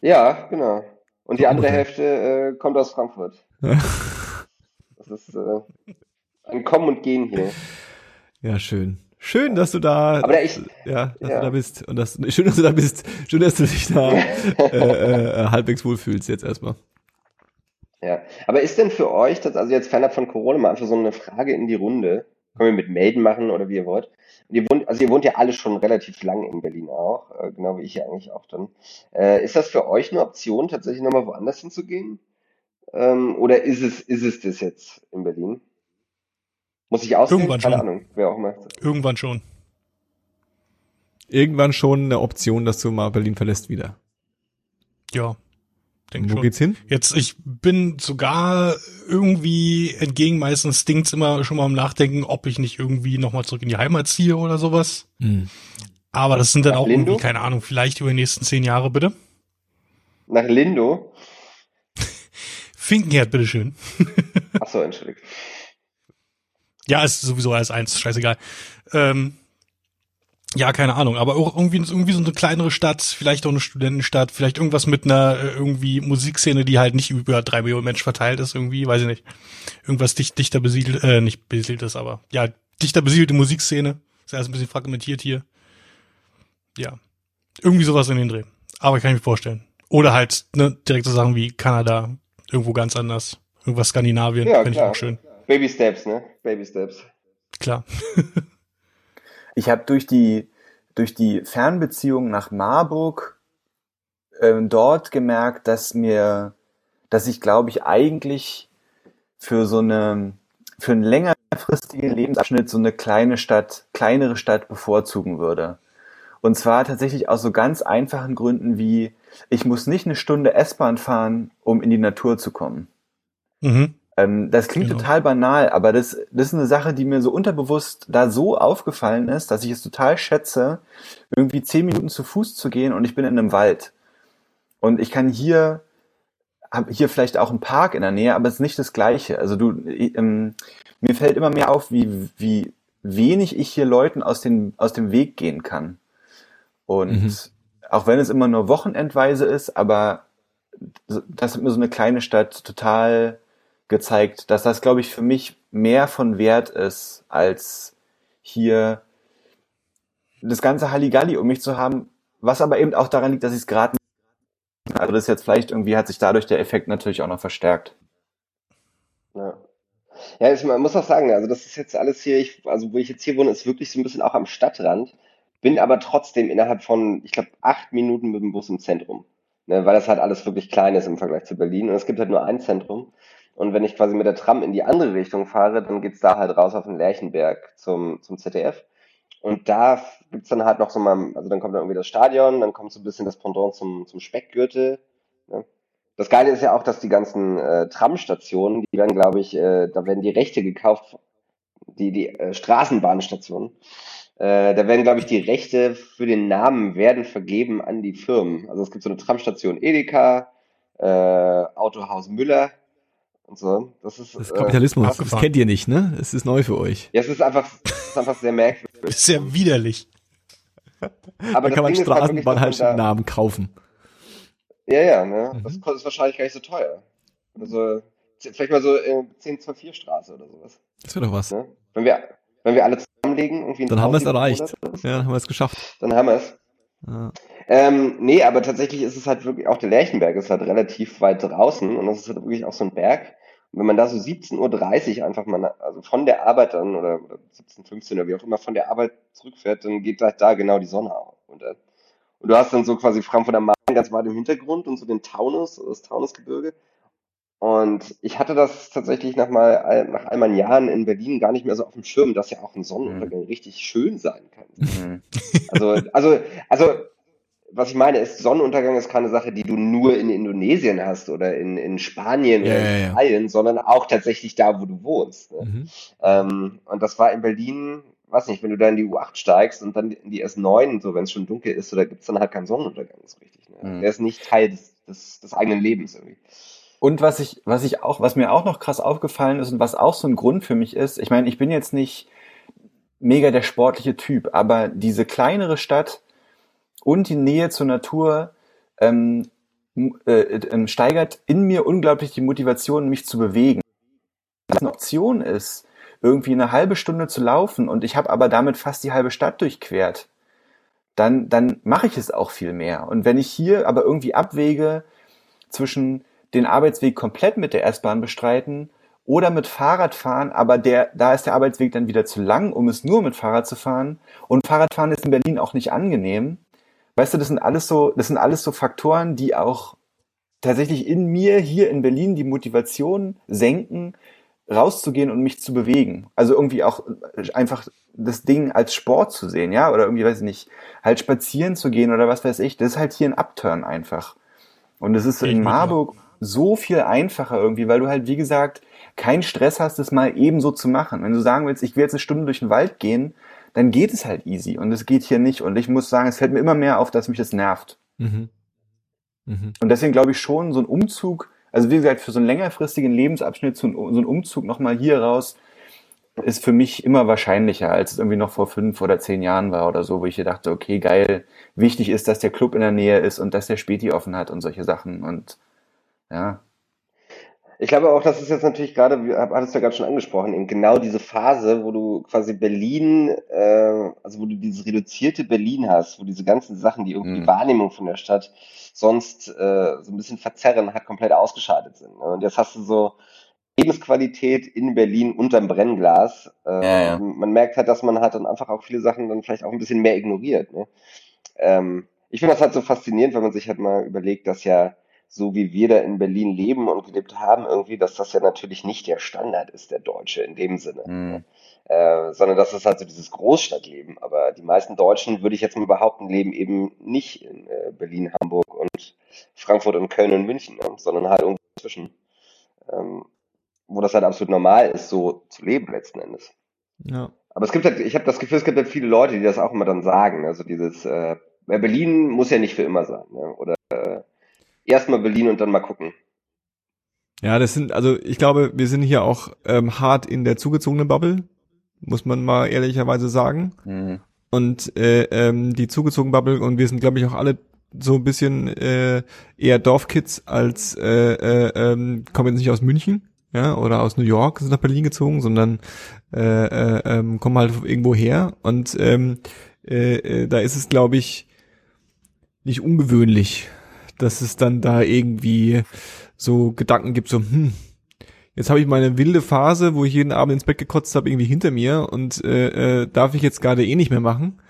Ja, genau. Und die andere. Hälfte äh, kommt aus Frankfurt. Das ist äh, ein Kommen und Gehen hier. ja, schön. Schön, dass du da, Aber da ich- ja, dass ja. du da bist. Und das, schön, dass du da bist. Schön, dass du dich da äh, äh, halbwegs wohlfühlst jetzt erstmal. Ja. Aber ist denn für euch das, also jetzt fernab von Corona, mal einfach so eine Frage in die Runde? Können wir mit Melden machen oder wie ihr wollt? Und ihr wohnt, also ihr wohnt ja alle schon relativ lang in Berlin auch, äh, genau wie ich ja eigentlich auch dann. Äh, ist das für euch eine Option, tatsächlich nochmal woanders hinzugehen? Ähm, oder ist es, ist es das jetzt in Berlin? Muss ich auswählen? Irgendwann Keine schon. Ahnung, wer auch immer. Irgendwann schon. Irgendwann schon eine Option, dass du mal Berlin verlässt wieder. Ja. Denk Wo schon. geht's hin? Jetzt, ich bin sogar irgendwie entgegen meines Instinkts immer schon mal am Nachdenken, ob ich nicht irgendwie nochmal zurück in die Heimat ziehe oder sowas. Hm. Aber das sind dann Nach auch Lindo? irgendwie, keine Ahnung, vielleicht über die nächsten zehn Jahre, bitte. Nach Lindo? Finkenherd, bitteschön. Achso, entschuldigt. Ja, ist sowieso alles eins, scheißegal. Ähm, ja, keine Ahnung, aber auch irgendwie, irgendwie so eine kleinere Stadt, vielleicht auch eine Studentenstadt, vielleicht irgendwas mit einer äh, irgendwie Musikszene, die halt nicht über drei Millionen Menschen verteilt ist, irgendwie, weiß ich nicht. Irgendwas dicht, dichter besiedelt, äh, nicht besiedelt ist, aber ja, dichter besiedelte Musikszene. Ist erst ein bisschen fragmentiert hier. Ja. Irgendwie sowas in den Dreh. Aber kann ich mir vorstellen. Oder halt, ne, direkte Sachen wie Kanada, irgendwo ganz anders. Irgendwas Skandinavien, Ja, finde ich klar. auch schön. Baby Steps, ne? Baby Steps. Klar. Ich habe durch die durch die Fernbeziehung nach Marburg ähm, dort gemerkt, dass mir, dass ich glaube ich eigentlich für so eine, für einen längerfristigen Lebensabschnitt so eine kleine Stadt, kleinere Stadt bevorzugen würde. Und zwar tatsächlich aus so ganz einfachen Gründen wie, ich muss nicht eine Stunde S-Bahn fahren, um in die Natur zu kommen. Mhm. Ähm, das klingt genau. total banal, aber das, das ist eine Sache, die mir so unterbewusst da so aufgefallen ist, dass ich es total schätze, irgendwie zehn Minuten zu Fuß zu gehen und ich bin in einem Wald. Und ich kann hier, habe hier vielleicht auch einen Park in der Nähe, aber es ist nicht das Gleiche. Also du, ähm, mir fällt immer mehr auf, wie, wie wenig ich hier Leuten aus, den, aus dem Weg gehen kann. Und mhm. auch wenn es immer nur wochenendweise ist, aber das hat mir so eine kleine Stadt total gezeigt, dass das, glaube ich, für mich mehr von Wert ist, als hier das ganze Halligalli um mich zu haben, was aber eben auch daran liegt, dass ich es gerade also das ist jetzt vielleicht irgendwie hat sich dadurch der Effekt natürlich auch noch verstärkt. Ja. Ja, ich, man muss auch sagen, also das ist jetzt alles hier, ich, also wo ich jetzt hier wohne, ist wirklich so ein bisschen auch am Stadtrand, bin aber trotzdem innerhalb von, ich glaube, acht Minuten mit dem Bus im Zentrum, ne, weil das halt alles wirklich klein ist im Vergleich zu Berlin und es gibt halt nur ein Zentrum und wenn ich quasi mit der Tram in die andere Richtung fahre, dann geht's da halt raus auf den Lerchenberg zum, zum ZDF. Und da gibt's dann halt noch so mal, also dann kommt dann irgendwie das Stadion, dann kommt so ein bisschen das Pendant zum, zum Speckgürtel. Ne? Das Geile ist ja auch, dass die ganzen äh, Tramstationen, die werden, glaube ich, äh, da werden die Rechte gekauft, die, die äh, Straßenbahnstationen. Äh, da werden, glaube ich, die Rechte für den Namen werden vergeben an die Firmen. Also es gibt so eine Tramstation Edeka, äh, Autohaus Müller, und so. Das ist, das ist Kapitalismus. Äh, das kennt ihr nicht, ne? Es ist neu für euch. Ja, es ist einfach, es ist einfach sehr merkwürdig. Das ist sehr widerlich. Aber da kann man halt Straßenbahn halt da, Namen kaufen. Ja, ja, ne? Mhm. Das ist wahrscheinlich gar nicht so teuer. Also, vielleicht mal so äh, 10 zur 4 Straße oder sowas. Das wäre doch was. Ne? Wenn wir, wenn wir alle zusammenlegen, irgendwie Dann haben wir es erreicht. Ja, dann haben wir es geschafft. Dann haben wir es. Ähm, nee, aber tatsächlich ist es halt wirklich, auch der Lerchenberg ist halt relativ weit draußen und das ist halt wirklich auch so ein Berg. Und wenn man da so 17.30 Uhr einfach mal, also von der Arbeit dann oder, oder 17.15 oder wie auch immer von der Arbeit zurückfährt, dann geht halt da genau die Sonne auf. Und, äh, und du hast dann so quasi Frankfurt am Main ganz weit im Hintergrund und so den Taunus, das Taunusgebirge. Und ich hatte das tatsächlich nach mal nach all meinen Jahren in Berlin gar nicht mehr so auf dem Schirm, dass ja auch ein Sonnenuntergang mhm. richtig schön sein kann. Mhm. Also, also, also was ich meine, ist, Sonnenuntergang ist keine Sache, die du nur in Indonesien hast oder in, in Spanien ja, oder in ja, Italien, ja. sondern auch tatsächlich da, wo du wohnst. Ne? Mhm. Ähm, und das war in Berlin, weiß nicht, wenn du da in die U8 steigst und dann in die S9, so wenn es schon dunkel ist, so, da gibt's dann halt keinen Sonnenuntergang so richtig. Ne? Mhm. Der ist nicht Teil des, des, des eigenen Lebens irgendwie. Und was ich, was ich auch, was mir auch noch krass aufgefallen ist und was auch so ein Grund für mich ist, ich meine, ich bin jetzt nicht mega der sportliche Typ, aber diese kleinere Stadt, und die Nähe zur Natur ähm, äh, äh, steigert in mir unglaublich die Motivation, mich zu bewegen. Es eine Option ist, irgendwie eine halbe Stunde zu laufen und ich habe aber damit fast die halbe Stadt durchquert, dann, dann mache ich es auch viel mehr. Und wenn ich hier aber irgendwie abwäge zwischen den Arbeitsweg komplett mit der S-Bahn bestreiten oder mit Fahrrad fahren, aber der, da ist der Arbeitsweg dann wieder zu lang, um es nur mit Fahrrad zu fahren. Und Fahrradfahren ist in Berlin auch nicht angenehm weißt du, das sind alles so, das sind alles so Faktoren, die auch tatsächlich in mir hier in Berlin die Motivation senken, rauszugehen und mich zu bewegen. Also irgendwie auch einfach das Ding als Sport zu sehen, ja, oder irgendwie, weiß ich nicht, halt spazieren zu gehen oder was weiß ich. Das ist halt hier ein Upturn einfach. Und es ist in Marburg so viel einfacher irgendwie, weil du halt, wie gesagt, keinen Stress hast, das mal eben so zu machen. Wenn du sagen willst, ich will jetzt eine Stunde durch den Wald gehen, dann geht es halt easy. Und es geht hier nicht. Und ich muss sagen, es fällt mir immer mehr auf, dass mich das nervt. Mhm. Mhm. Und deswegen glaube ich schon, so ein Umzug, also wie gesagt, für so einen längerfristigen Lebensabschnitt, so ein, so ein Umzug nochmal hier raus, ist für mich immer wahrscheinlicher, als es irgendwie noch vor fünf oder zehn Jahren war oder so, wo ich hier dachte, okay, geil, wichtig ist, dass der Club in der Nähe ist und dass der Späti offen hat und solche Sachen. Und ja, ich glaube auch, das ist jetzt natürlich gerade, wie hattest du ja gerade schon angesprochen, eben genau diese Phase, wo du quasi Berlin, äh, also wo du dieses reduzierte Berlin hast, wo diese ganzen Sachen, die irgendwie mhm. die Wahrnehmung von der Stadt sonst äh, so ein bisschen verzerren, hat komplett ausgeschaltet sind. Ne? Und jetzt hast du so Lebensqualität in Berlin unterm Brennglas. Äh, ja, ja. Man merkt halt, dass man halt dann einfach auch viele Sachen dann vielleicht auch ein bisschen mehr ignoriert. Ne? Ähm, ich finde das halt so faszinierend, wenn man sich halt mal überlegt, dass ja so wie wir da in Berlin leben und gelebt haben, irgendwie, dass das ja natürlich nicht der Standard ist, der Deutsche in dem Sinne. Mhm. Äh, sondern das ist halt so dieses Großstadtleben. Aber die meisten Deutschen, würde ich jetzt mal behaupten, leben eben nicht in äh, Berlin, Hamburg und Frankfurt und Köln und München, ne? sondern halt irgendwo dazwischen. Ähm, wo das halt absolut normal ist, so zu leben letzten Endes. Ja. Aber es gibt halt, ich habe das Gefühl, es gibt halt viele Leute, die das auch immer dann sagen. Also dieses, äh, Berlin muss ja nicht für immer sein. Ne? Oder äh, erstmal Berlin und dann mal gucken. Ja, das sind, also ich glaube, wir sind hier auch ähm, hart in der zugezogenen Bubble, muss man mal ehrlicherweise sagen. Mhm. Und äh, ähm, die zugezogene Bubble und wir sind, glaube ich, auch alle so ein bisschen äh, eher Dorfkids als äh, äh, ähm, kommen jetzt nicht aus München, ja, oder aus New York sind nach Berlin gezogen, sondern äh, äh, ähm, kommen halt irgendwo her und ähm, äh, äh, da ist es, glaube ich, nicht ungewöhnlich, dass es dann da irgendwie so Gedanken gibt, so, hm, jetzt habe ich meine wilde Phase, wo ich jeden Abend ins Bett gekotzt habe, irgendwie hinter mir und äh, äh, darf ich jetzt gerade eh nicht mehr machen.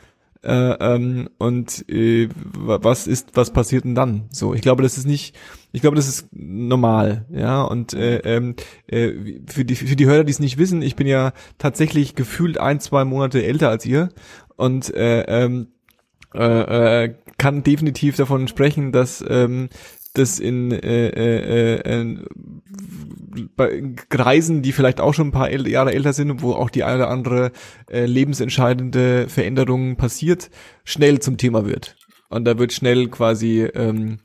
Äh, ähm, und äh, wa- was ist, was passiert denn dann? So, ich glaube, das ist nicht, ich glaube, das ist normal, ja. Und äh, ähm, äh, für die für die Hörer, die es nicht wissen, ich bin ja tatsächlich gefühlt ein, zwei Monate älter als ihr und äh, ähm, äh, äh, kann definitiv davon sprechen, dass ähm, das in äh, äh, äh, bei Kreisen, die vielleicht auch schon ein paar Jahre älter sind, wo auch die eine oder andere äh, lebensentscheidende Veränderung passiert, schnell zum Thema wird. Und da wird schnell quasi ähm,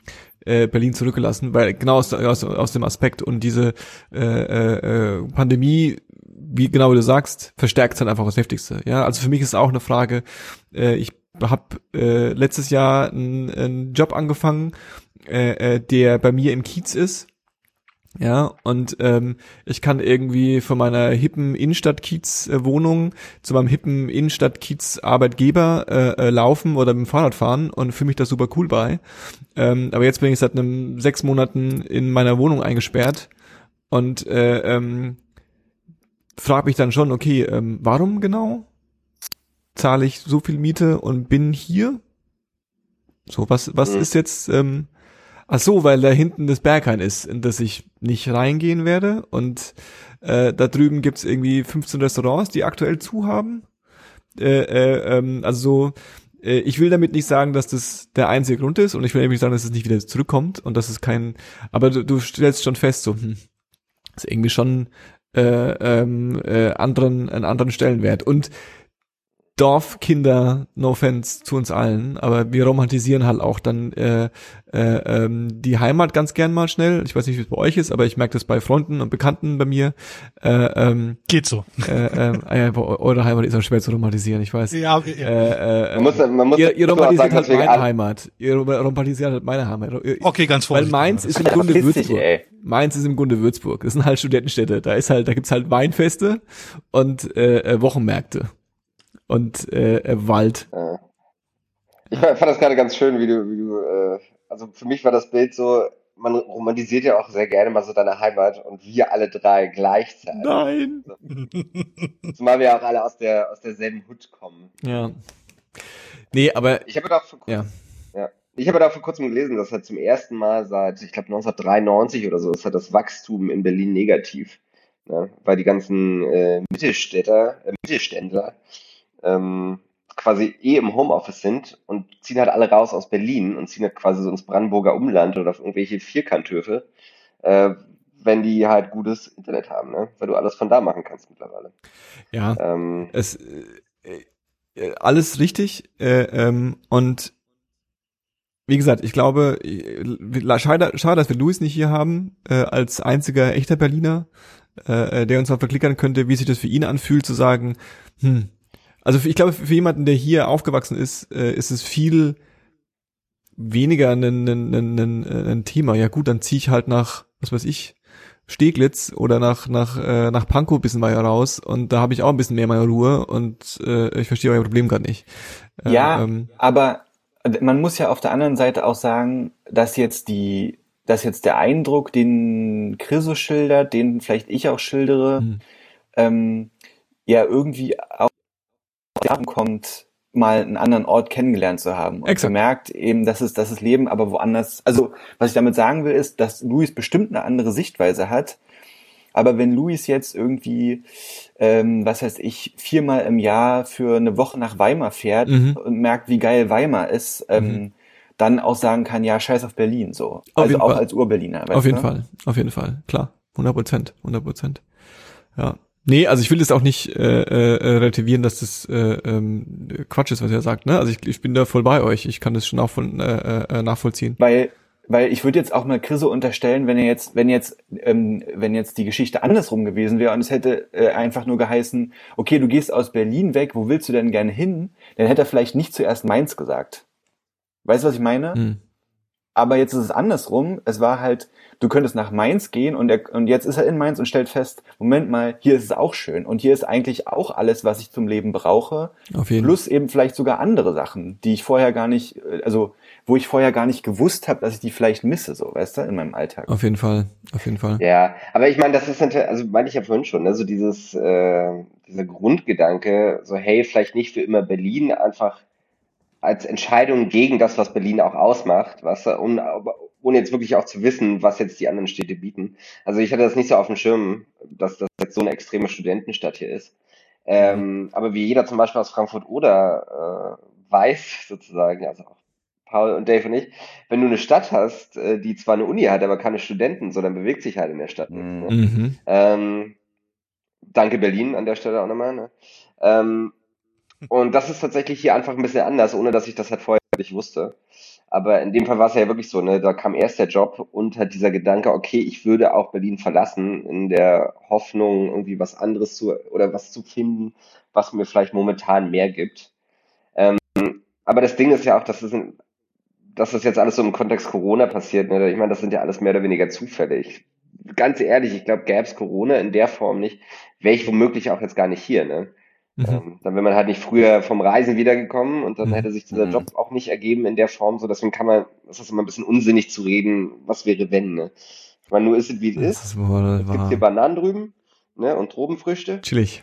äh, Berlin zurückgelassen, weil genau aus, aus, aus dem Aspekt und diese äh, äh, äh, Pandemie, wie genau du sagst, verstärkt dann einfach das Heftigste. Ja, also für mich ist es auch eine Frage. Äh, ich habe äh, letztes Jahr einen, Job angefangen, äh, äh, der bei mir im Kiez ist. Ja, und ähm, ich kann irgendwie von meiner hippen Innenstadt-Kiez-Wohnung zu meinem hippen Innenstadt-Kiez-Arbeitgeber äh, äh, laufen oder mit dem Fahrrad fahren und fühle mich da super cool bei. Ähm, aber jetzt bin ich seit einem sechs Monaten in meiner Wohnung eingesperrt und äh, ähm, frage mich dann schon, okay, ähm, warum genau zahle ich so viel Miete und bin hier? So, was, was Mhm. ist jetzt, ähm, ach so, weil da hinten das Berghain ist, in das ich nicht reingehen werde und äh, da drüben gibt's irgendwie 15 Restaurants, die aktuell zu haben. Äh, äh, ähm, also so, äh, ich will damit nicht sagen, dass das der einzige Grund ist und ich will nämlich sagen, dass es nicht wieder zurückkommt und dass es kein, aber du, du stellst schon fest, so, hm, ist irgendwie schon äh, ähm, äh, anderen, einen anderen Stellenwert. Und Dorfkinder, no offense zu uns allen, aber wir romantisieren halt auch dann äh, äh, ähm, die Heimat ganz gern mal schnell. Ich weiß nicht, wie es bei euch ist, aber ich merke das bei Freunden und Bekannten bei mir. Äh, ähm, Geht so. äh, äh, eu- eure Heimat ist auch schwer zu romantisieren, ich weiß. Ja, ja. Äh, äh, Man muss, man muss, ihr, ihr muss aber auch romantisiert sagen, halt meine alle- Heimat. Ihr romantisiert halt meine Heimat. Ihr- Okay, ganz Weil vorsichtig. Mainz ist im Grunde Würzburg. ey. Mainz ist im Grunde Würzburg. Das sind halt Studentenstädte. Da ist halt, da gibt's halt Weinfeste und äh, äh, Wochenmärkte und äh, Wald. Ja. Ich fand das gerade ganz schön, wie du, wie du, äh, also für mich war das Bild so, man romantisiert ja auch sehr gerne mal so deine Heimat und wir alle drei gleichzeitig. Nein. Zumal wir auch alle aus der, aus derselben Hut kommen. Ja. Nee, aber Ich habe da vor ja. Ja. Ich habe da vor kurzem gelesen, dass halt zum ersten Mal seit, ich glaube 1993 oder so, ist halt das Wachstum in Berlin negativ. Ne? Weil die ganzen äh, Mittelstädter, äh, Mittelständler ähm, quasi eh im Homeoffice sind und ziehen halt alle raus aus Berlin und ziehen halt quasi so ins Brandenburger Umland oder auf irgendwelche Vierkanthöfe, äh, wenn die halt gutes Internet haben, ne? Weil du alles von da machen kannst mittlerweile. ja. Ähm, es äh, äh, alles richtig äh, ähm, und wie gesagt, ich glaube, äh, schade, schade, dass wir Luis nicht hier haben äh, als einziger echter Berliner, äh, äh, der uns mal verklickern könnte, wie sich das für ihn anfühlt, zu sagen, hm, also ich glaube, für jemanden, der hier aufgewachsen ist, äh, ist es viel weniger ein, ein, ein, ein, ein Thema. Ja gut, dann ziehe ich halt nach, was weiß ich, Steglitz oder nach nach äh, nach Pankow ein bisschen mal raus und da habe ich auch ein bisschen mehr meine Ruhe und äh, ich verstehe euer Problem gar nicht. Äh, Ja, ähm, aber man muss ja auf der anderen Seite auch sagen, dass jetzt die, dass jetzt der Eindruck, den Chriso schildert, den vielleicht ich auch schildere, Hm. ähm, ja irgendwie auch darum kommt, mal einen anderen Ort kennengelernt zu haben und Exakt. gemerkt eben, dass es, dass das Leben aber woanders, also was ich damit sagen will, ist, dass Luis bestimmt eine andere Sichtweise hat, aber wenn Luis jetzt irgendwie, ähm, was weiß ich, viermal im Jahr für eine Woche nach Weimar fährt Mhm. und merkt, wie geil Weimar ist, ähm, Mhm. dann auch sagen kann, ja, scheiß auf Berlin, so. Auf also auch Fall. als Urberliner. Auf jeden du? Fall, auf jeden Fall, klar. 100 Prozent, 100 Prozent. Ja. Nee, also ich will das auch nicht äh, äh, relativieren, dass das äh, ähm, Quatsch ist, was er sagt. Ne? Also ich, ich bin da voll bei euch. Ich kann das schon auch von, äh, äh, nachvollziehen. Weil, weil ich würde jetzt auch mal Chrise unterstellen, wenn er jetzt, wenn jetzt, ähm, wenn jetzt die Geschichte andersrum gewesen wäre und es hätte äh, einfach nur geheißen, okay, du gehst aus Berlin weg, wo willst du denn gerne hin? Dann hätte er vielleicht nicht zuerst Mainz gesagt. Weißt du, was ich meine? Hm. Aber jetzt ist es andersrum. Es war halt, du könntest nach Mainz gehen und, er, und jetzt ist er in Mainz und stellt fest, Moment mal, hier ist es auch schön und hier ist eigentlich auch alles, was ich zum Leben brauche. Auf jeden Plus eben vielleicht sogar andere Sachen, die ich vorher gar nicht, äh, also wo ich vorher gar nicht gewusst habe, dass ich die vielleicht misse, so, weißt du, in meinem Alltag. Auf jeden Fall, auf jeden Fall. Ja, aber ich meine, das ist natürlich, also meine ich ja vorhin schon, ne, so dieses, äh, dieser Grundgedanke, so hey, vielleicht nicht für immer Berlin, einfach als Entscheidung gegen das, was Berlin auch ausmacht, was, um, aber ohne jetzt wirklich auch zu wissen, was jetzt die anderen Städte bieten. Also ich hatte das nicht so auf dem Schirm, dass das jetzt so eine extreme Studentenstadt hier ist. Ähm, aber wie jeder zum Beispiel aus Frankfurt oder äh, weiß, sozusagen, also auch Paul und Dave und ich, wenn du eine Stadt hast, äh, die zwar eine Uni hat, aber keine Studenten, so dann bewegt sich halt in der Stadt nichts. Mhm. Ne? Mhm. Ähm, danke Berlin an der Stelle auch nochmal. Ne? Ähm, und das ist tatsächlich hier einfach ein bisschen anders, ohne dass ich das halt vorher nicht wusste. Aber in dem Fall war es ja wirklich so, ne? Da kam erst der Job und halt dieser Gedanke, okay, ich würde auch Berlin verlassen, in der Hoffnung, irgendwie was anderes zu oder was zu finden, was mir vielleicht momentan mehr gibt. Ähm, aber das Ding ist ja auch, dass es ein, dass das jetzt alles so im Kontext Corona passiert. Ne? Ich meine, das sind ja alles mehr oder weniger Zufälle. Ich, ganz ehrlich, ich glaube, gäbe es Corona in der Form nicht, wäre ich womöglich auch jetzt gar nicht hier. Ne? Mhm. Ähm, dann wäre man halt nicht früher vom Reisen wiedergekommen und dann Mhm. hätte sich dieser Mhm. Job auch nicht ergeben in der Form. So, deswegen kann man, das ist immer ein bisschen unsinnig zu reden, was wäre wenn. Ne? Ich meine, nur ist es wie es ist. Es gibt hier. Bananen drüben ne? und Tropenfrüchte Chillig.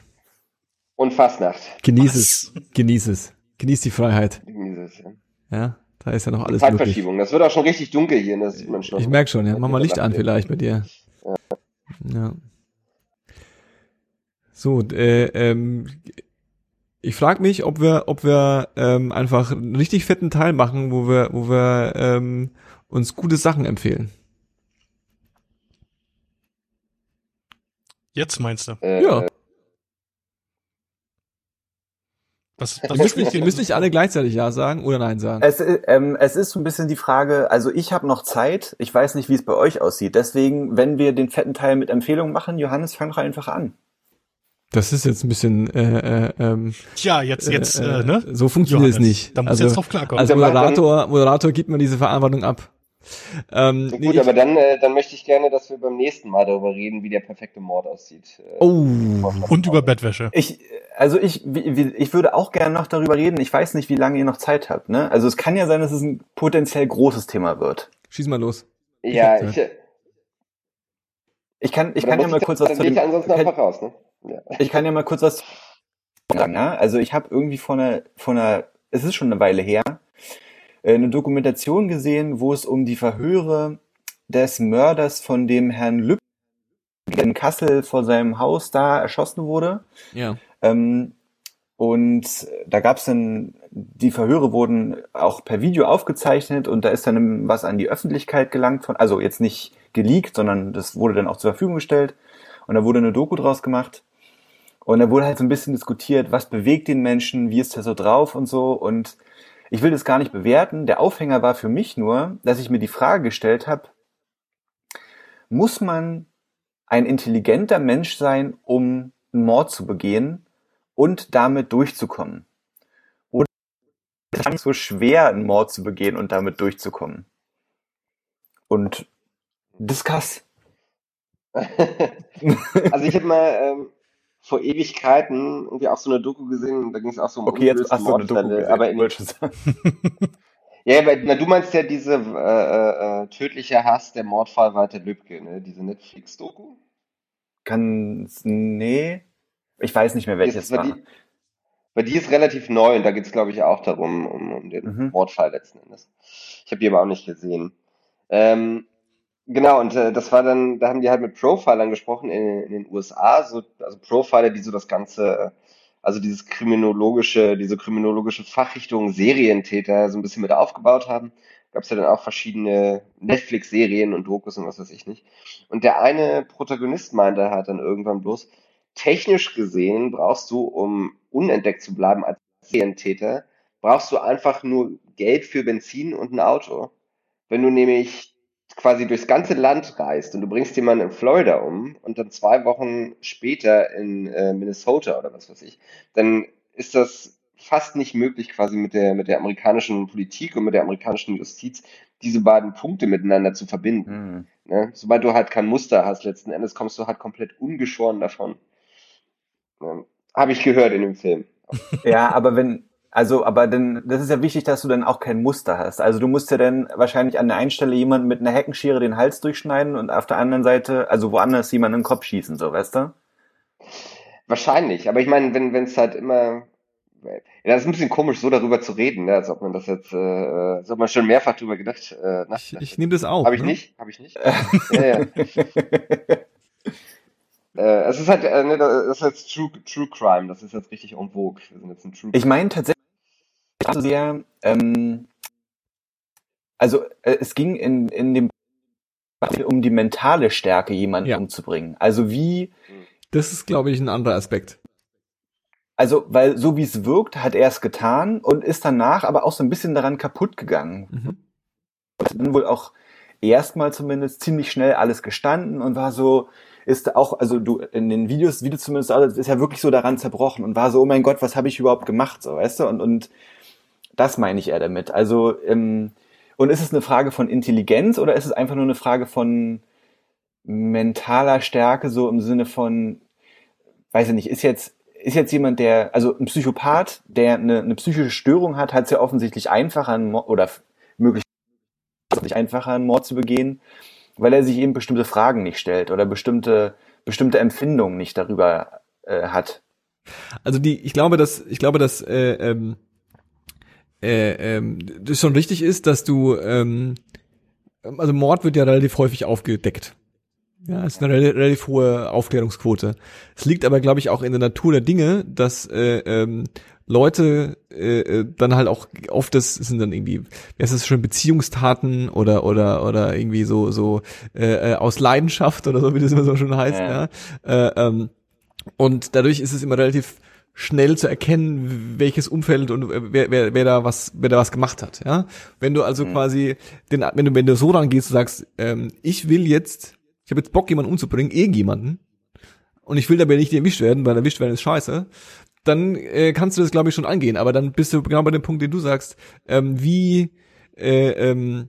und Fastnacht. Genieß es. Genieß es. Genieß die Freiheit. Dieses, ja. Ja, da ist ja noch alles möglich. Zeitverschiebung. Das wird auch schon richtig dunkel hier. Das sieht man schon. Ich merke schon, ja. Mach mal Licht an Ja. vielleicht bei dir. Ja. So, äh, ähm, ich frage mich, ob wir, ob wir ähm, einfach einen richtig fetten Teil machen, wo wir, wo wir ähm, uns gute Sachen empfehlen. Jetzt meinst du? Äh, Ja. Was, Ihr was müsst nicht, müsst nicht alle gleichzeitig Ja sagen oder Nein sagen. Es, äh, ähm, es ist so ein bisschen die Frage, also ich habe noch Zeit, ich weiß nicht, wie es bei euch aussieht. Deswegen, wenn wir den fetten Teil mit Empfehlungen machen, Johannes, fang doch einfach an. Das ist jetzt ein bisschen, äh, äh, ähm, Tja, jetzt, jetzt, äh, äh, ne? so funktioniert es Johannes, nicht. Da muss also, jetzt drauf klarkommen. als Also Moderator, Moderator gibt man diese Verantwortung ab. Ähm, So nee, gut, ich- aber dann, äh, dann möchte ich gerne, dass wir beim nächsten Mal darüber reden, wie der perfekte Mord aussieht. Äh, oh, Und über Bettwäsche. Ich, also ich, wie, wie- ich würde auch gerne noch darüber reden. Ich weiß nicht, wie lange ihr noch Zeit habt. Ne? Also es kann ja sein, dass es ein potenziell großes Thema wird. schieß mal los. ja, hab ich, äh, Ich kann, ich kann ja mal kurz was dann zu gehe dem. ich ansonsten kann- einfach raus, ne? Ja. Ich kann ja mal kurz was sagen. Ja? Also ich habe irgendwie von einer, von einer, es ist schon eine Weile her, äh, eine Dokumentation gesehen, wo es um die Verhöre des Mörders von dem Herrn Lüb der in Kassel vor seinem Haus da erschossen wurde. Ja. Ähm, und da gab's dann, die Verhöre wurden auch per Video aufgezeichnet und da ist dann was an die Öffentlichkeit gelangt von, also jetzt nicht geleakt, sondern das wurde dann auch zur Verfügung gestellt und da wurde eine Doku draus gemacht. Und da wurde halt so ein bisschen diskutiert, was bewegt den Menschen, wie ist der so drauf und so. Und ich will das gar nicht bewerten. Der Aufhänger war für mich nur, dass ich mir die Frage gestellt habe, muss man ein intelligenter Mensch sein, um einen Mord zu begehen und damit durchzukommen? Oder ist es so schwer, einen Mord zu begehen und damit durchzukommen? Und discuss. also ich habe mal ähm, vor Ewigkeiten irgendwie auch so eine Doku gesehen, da ging es auch so um Okay, jetzt hast du eine Doku Mordfälle, gesehen. aber in, wollte schon sagen. ja, aber, na, du meinst ja diese äh, äh, äh, tödliche Hass, der Mordfall Walter Lübcke, ne? diese Netflix-Doku. Kann, nee, ich weiß nicht mehr, welches war. die, Weil die ist relativ neu und da geht es, glaube ich, auch darum, um, um den Mhm. Mordfall letzten Endes. Ich habe die aber auch nicht gesehen. Ähm, genau, und äh, das war dann, da haben die halt mit Profilern gesprochen in, in den USA, so, also Profiler, die so das Ganze, äh, also dieses kriminologische, diese kriminologische Fachrichtung Serientäter so ein bisschen mit aufgebaut haben. Gab es ja dann auch verschiedene Netflix-Serien und Dokus und was weiß ich nicht. Und der eine Protagonist meinte halt dann irgendwann bloß, technisch gesehen brauchst du, um unentdeckt zu bleiben als Serientäter, brauchst du einfach nur Geld für Benzin und ein Auto. Wenn du nämlich quasi durchs ganze Land reist und du bringst jemanden in Florida um und dann zwei Wochen später in äh, Minnesota oder was weiß ich, dann ist das fast nicht möglich, quasi mit der, mit der amerikanischen Politik und mit der amerikanischen Justiz diese beiden Punkte miteinander zu verbinden. Hm. Ne? Sobald du halt kein Muster hast, letzten Endes kommst du halt komplett ungeschoren davon. Ne? Habe ich gehört in dem Film. Ja, aber wenn, also, aber dann, das ist ja wichtig, dass du dann auch kein Muster hast. Also du musst ja dann wahrscheinlich an der einen Stelle jemanden mit einer Heckenschere den Hals durchschneiden und auf der anderen Seite, also woanders jemanden in den Kopf schießen, so, weißt du? Wahrscheinlich, aber ich meine, wenn wenn es halt immer ja, das ist ein bisschen komisch, so darüber zu reden, ne, als ob man das jetzt, äh, so hat man schon mehrfach drüber gedacht. Äh, Ich, ich nehme das auch. Habe ich ne? nicht, habe ich nicht. ja, ja. Äh, es ist halt, äh, ne, das ist jetzt True, True Crime, das ist jetzt richtig en vogue. Wir sind jetzt ein True Ich meine tatsächlich so sehr, ähm, also äh, es ging in, in dem um die mentale Stärke, jemanden Ja. umzubringen. Also wie, Das ist, glaube ich, ein anderer Aspekt. also weil so wie es wirkt, hat er es getan und ist danach aber auch so ein bisschen daran kaputt gegangen. Mhm. Hat dann wohl auch erstmal zumindest ziemlich schnell alles gestanden und war so, ist auch, also du in den Videos, wie du zumindest alles, ist ja wirklich so daran zerbrochen und war so, oh mein Gott, was habe ich überhaupt gemacht, so, weißt du? Und, und das meine ich eher damit. Also, ähm, und ist es eine Frage von Intelligenz oder ist es einfach nur eine Frage von mentaler Stärke, so im Sinne von, weiß ich nicht, ist jetzt, ist jetzt jemand, der, also ein Psychopath, der eine, eine psychische Störung hat, hat es ja offensichtlich einfacher, einen Mord, oder f- möglich einfacher, einen Mord zu begehen, weil er sich eben bestimmte Fragen nicht stellt oder bestimmte, bestimmte Empfindungen nicht darüber äh, hat. Also die, ich glaube, dass, ich glaube, dass äh, ähm, äh, ähm, das schon richtig ist, dass du, ähm, also Mord wird ja relativ häufig aufgedeckt. Ja, es ist eine rel- relativ hohe Aufklärungsquote. Es liegt aber, glaube ich, auch in der Natur der Dinge, dass äh, ähm, Leute äh, äh, dann halt auch oft das sind dann irgendwie, wie heißt das schon, Beziehungstaten oder oder oder irgendwie so so äh, äh, aus Leidenschaft oder so, wie das immer so schön heißt, ja. Ja. Äh, ähm, und dadurch ist es immer relativ schnell zu erkennen, welches Umfeld und äh, wer, wer, wer da was, wer da was gemacht hat, ja. Wenn du also quasi den, wenn du, wenn du so rangehst, du sagst, ähm, ich will jetzt, ich habe jetzt Bock, jemanden umzubringen, irgendjemanden, und ich will dabei nicht erwischt werden, weil erwischt werden ist scheiße, dann äh, kannst du das, glaube ich, schon angehen. Aber dann bist du genau bei dem Punkt, den du sagst, ähm, wie, äh, ähm,